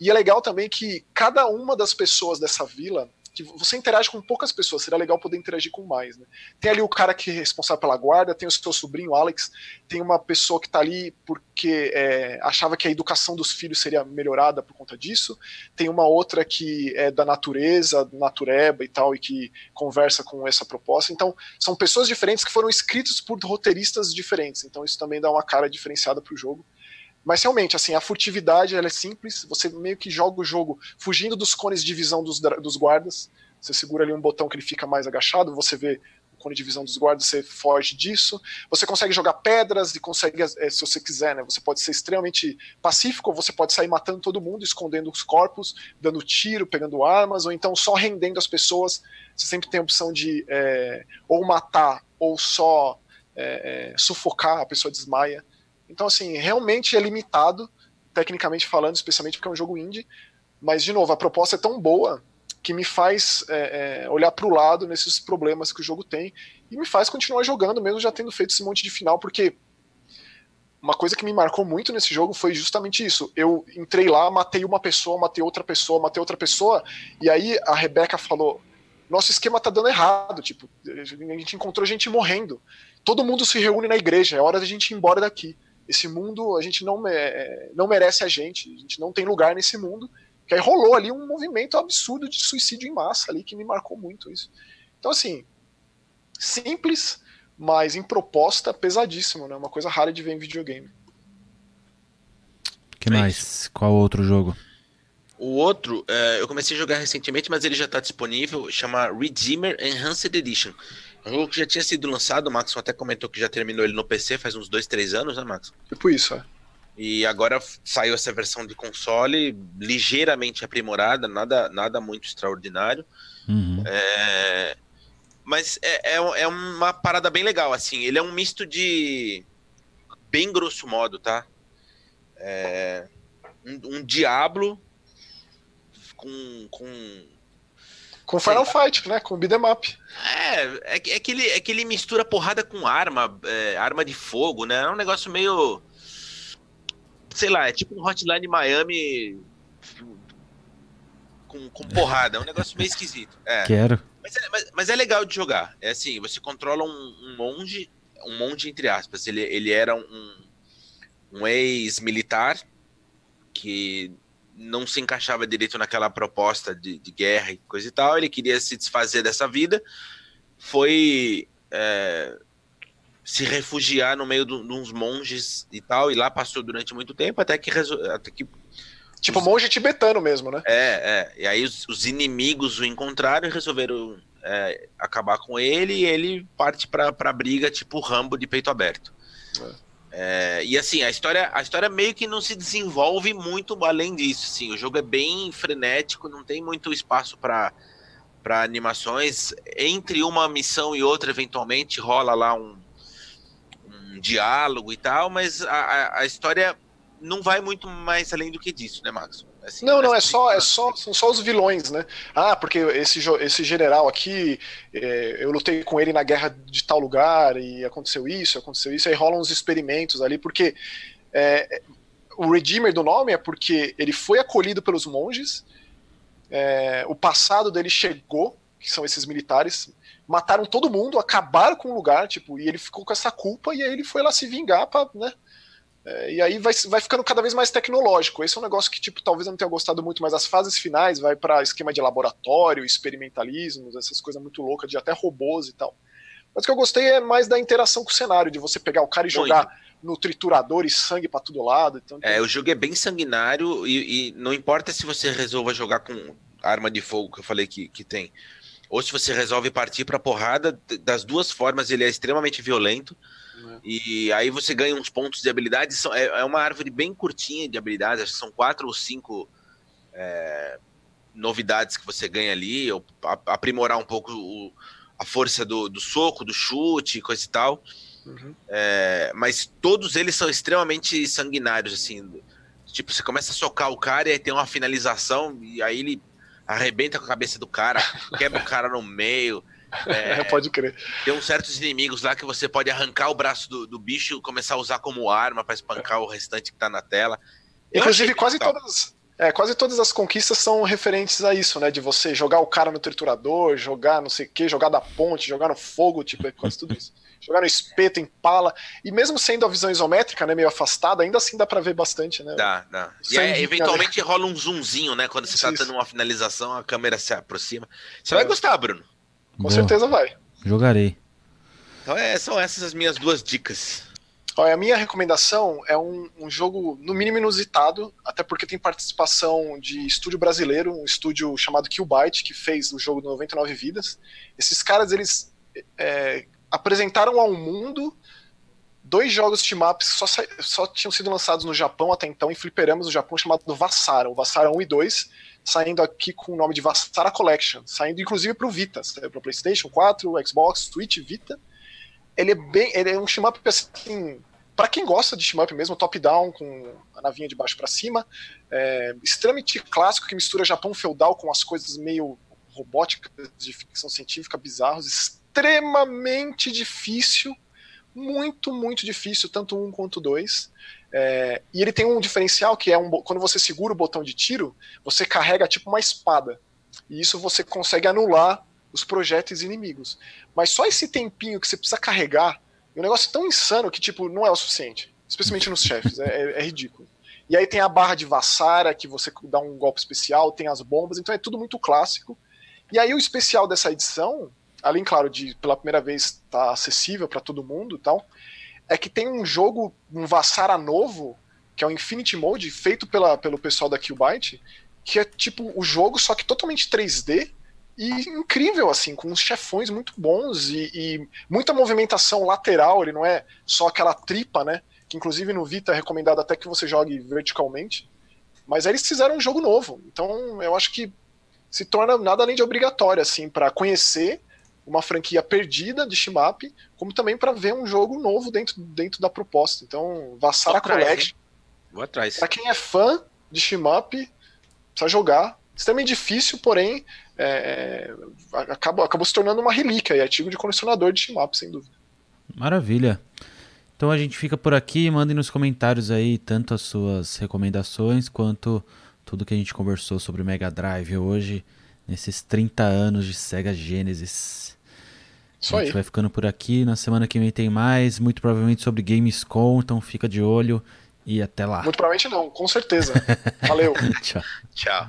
E é legal também que cada uma das pessoas dessa vila que você interage com poucas pessoas, seria legal poder interagir com mais, né? Tem ali o cara que é responsável pela guarda, tem o seu sobrinho, Alex, tem uma pessoa que está ali porque é, achava que a educação dos filhos seria melhorada por conta disso, tem uma outra que é da natureza, natureba e tal, e que conversa com essa proposta. Então, são pessoas diferentes que foram escritas por roteiristas diferentes, então isso também dá uma cara diferenciada para o jogo. Mas realmente, assim, a furtividade ela é simples. Você meio que joga o jogo fugindo dos cones de visão dos, dos guardas. Você segura ali um botão que ele fica mais agachado, você vê o cone de visão dos guardas, você foge disso. Você consegue jogar pedras e consegue, é, se você quiser, né? Você pode ser extremamente pacífico, ou você pode sair matando todo mundo, escondendo os corpos, dando tiro, pegando armas, ou então só rendendo as pessoas. Você sempre tem a opção de é, ou matar ou só é sufocar, a pessoa desmaia. Então, assim, realmente é limitado, tecnicamente falando, especialmente porque é um jogo indie. Mas, de novo, a proposta é tão boa que me faz é, é, olhar para o lado nesses problemas que o jogo tem e me faz continuar jogando, mesmo já tendo feito esse monte de final, porque uma coisa que me marcou muito nesse jogo foi justamente isso. Eu entrei lá, matei uma pessoa, matei outra pessoa, matei outra pessoa, e aí a Rebeca falou: nosso esquema tá dando errado, tipo, a gente encontrou gente morrendo. Todo mundo se reúne na igreja, é hora da gente ir embora daqui esse mundo a gente não, não merece a gente, a gente não tem lugar nesse mundo. Que aí rolou ali um movimento absurdo de suicídio em massa ali que me marcou muito isso. Então, assim, simples, mas em proposta pesadíssimo, né? Uma coisa rara de ver em videogame. que mais? Qual outro jogo? O outro, é, eu comecei a jogar recentemente, mas ele já está disponível, chama Redeemer Enhanced Edition. É um jogo que já tinha sido lançado, o Max até comentou que já terminou ele no PC faz uns dois, três anos, né, Max? Tipo isso, é. E agora saiu essa versão de console ligeiramente aprimorada, nada, nada muito extraordinário. Uhum. É... Mas é, é, é, uma parada bem legal, assim. Ele é um misto de. Bem grosso modo, tá? É... Um, um Diablo com, com com Final Fight, né? Com beat'em up. É, é, é, que ele, é que ele mistura porrada com arma, é, arma de fogo, né? É um negócio meio. Sei lá, é tipo um Hotline Miami com, com porrada. É um negócio meio esquisito. É. Quero. Mas é, mas, mas é, legal de jogar. É assim, você controla um, um monge, um monge entre aspas. Ele, ele era um, um ex-militar que não se encaixava direito naquela proposta de, de, guerra e coisa e tal, ele queria se desfazer dessa vida, foi é, se refugiar no meio de uns monges e tal, e lá passou durante muito tempo, até que. Até que tipo os, monge tibetano mesmo, né? É, é. E aí os, os inimigos o encontraram e resolveram é, acabar com ele, e ele parte pra, pra briga, tipo Rambo de peito aberto. É. É, e assim, a história, a história meio que não se desenvolve muito além disso. Assim, o jogo é bem frenético, não tem muito espaço para para animações. Entre uma missão e outra, eventualmente rola lá um, um diálogo e tal, mas a, a, a história não vai muito mais além do que disso, né, Max? Assim, não, não, é só, é só, são só os vilões, né? Ah, porque esse, esse general aqui, é, eu lutei com ele na guerra de tal lugar e aconteceu isso, aconteceu isso, aí rolam uns experimentos ali, porque é, o Redeemer do nome é porque ele foi acolhido pelos monges, é, o passado dele chegou, que são esses militares, mataram todo mundo, acabaram com o lugar, tipo, e ele ficou com essa culpa e aí ele foi lá se vingar pra, né? É, e aí vai, vai ficando cada vez mais tecnológico. Esse é um negócio que, tipo, talvez eu não tenha gostado muito, mas as fases finais vai para esquema de laboratório, experimentalismos, essas coisas muito loucas, de até robôs e tal. Mas o que eu gostei é mais da interação com o cenário, de você pegar o cara e jogar muito. no triturador e sangue para todo lado. Então, é, o jogo é bem sanguinário e, e, não importa se você resolva jogar com arma de fogo, que eu falei que, que tem, ou se você resolve partir pra porrada, das duas formas ele é extremamente violento. É. E aí você ganha uns pontos de habilidades. É, é uma árvore bem curtinha de habilidades, acho que são quatro ou cinco é, novidades que você ganha ali, ou aprimorar um pouco o, a força do, do, soco, do chute, coisa e tal. Uhum. É, mas todos eles são extremamente sanguinários, assim. Tipo, você começa a socar o cara e aí tem uma finalização, e aí ele arrebenta com a cabeça do cara, quebra o cara no meio. É, pode crer. Tem uns certos inimigos lá que você pode arrancar o braço do, do bicho e começar a usar como arma para espancar o restante que tá na tela. Inclusive, quase todas, é, quase todas as conquistas são referentes a isso, né? De você jogar o cara no triturador, jogar não sei o que, jogar da ponte, jogar no fogo, tipo, é quase tudo isso. jogar no espeto, em pala. E mesmo sendo a visão isométrica, né, meio afastada, ainda assim dá pra ver bastante, né? Dá, dá. E aí, eventualmente rola um zoomzinho, né? Quando você isso, tá tendo uma finalização, a câmera se aproxima. Você vai é. gostar, Bruno. Com Boa. certeza vai. Jogarei. Então é, são essas as minhas duas dicas. Olha, a minha recomendação é um, um, jogo, no mínimo, inusitado, até porque tem participação de estúdio brasileiro, um estúdio chamado Killbyte, que fez o jogo 99 Vidas. Esses caras, eles é, apresentaram ao mundo dois jogos team-ups só, só tinham sido lançados no Japão até então, em fliperamas no Japão, chamado Vassara, o Vassara 1 e 2, saindo aqui com o nome de Vassara Collection, saindo inclusive para o Vita, para PlayStation 4, Xbox, Switch, Vita. Ele é bem, ele é um shmup assim, para quem gosta de shmup mesmo, top-down com a navinha de baixo para cima, é, extremamente clássico que mistura Japão feudal com as coisas meio robóticas de ficção científica bizarros, extremamente difícil, muito muito difícil, tanto um quanto dois. É, e ele tem um diferencial que é um, quando você segura o botão de tiro, você carrega tipo uma espada. E isso você consegue anular os projéteis inimigos. Mas só esse tempinho que você precisa carregar, é um negócio tão insano que tipo não é o suficiente. Especialmente nos chefes, é, é, é ridículo. E aí tem a barra de vassara, que você dá um golpe especial, tem as bombas, então é tudo muito clássico. E aí o especial dessa edição, além, claro, de pela primeira vez estar tá acessível para todo mundo e tal, é que tem um jogo, um Vassara novo, que é o Infinity Mode, feito pela, pelo pessoal da Killbyte, que é tipo o jogo, só que totalmente 3D e incrível, assim, com uns chefões muito bons e, e, muita movimentação lateral, ele não é só aquela tripa, né? Que inclusive no Vita é recomendado até que você jogue verticalmente. Mas aí eles fizeram um jogo novo. Então eu acho que se torna nada além de obrigatório, assim, para conhecer uma franquia perdida de shmup, como também para ver um jogo novo dentro, dentro da proposta. Então, Vassara Collection. Vou atrás. Para quem é fã de shmup, precisa jogar. Extremamente difícil, porém, é, acabou, acabou se tornando uma relíquia e artigo de colecionador de shmup, sem dúvida. Maravilha. Então a gente fica por aqui, mandem nos comentários aí tanto as suas recomendações quanto tudo que a gente conversou sobre o Mega Drive hoje, nesses 30 anos de Sega Genesis. Isso a gente aí. vai ficando por aqui. Na semana que vem tem mais, muito provavelmente sobre Gamescom, então fica de olho e até lá. Muito provavelmente não, com certeza. Valeu. Tchau. Tchau.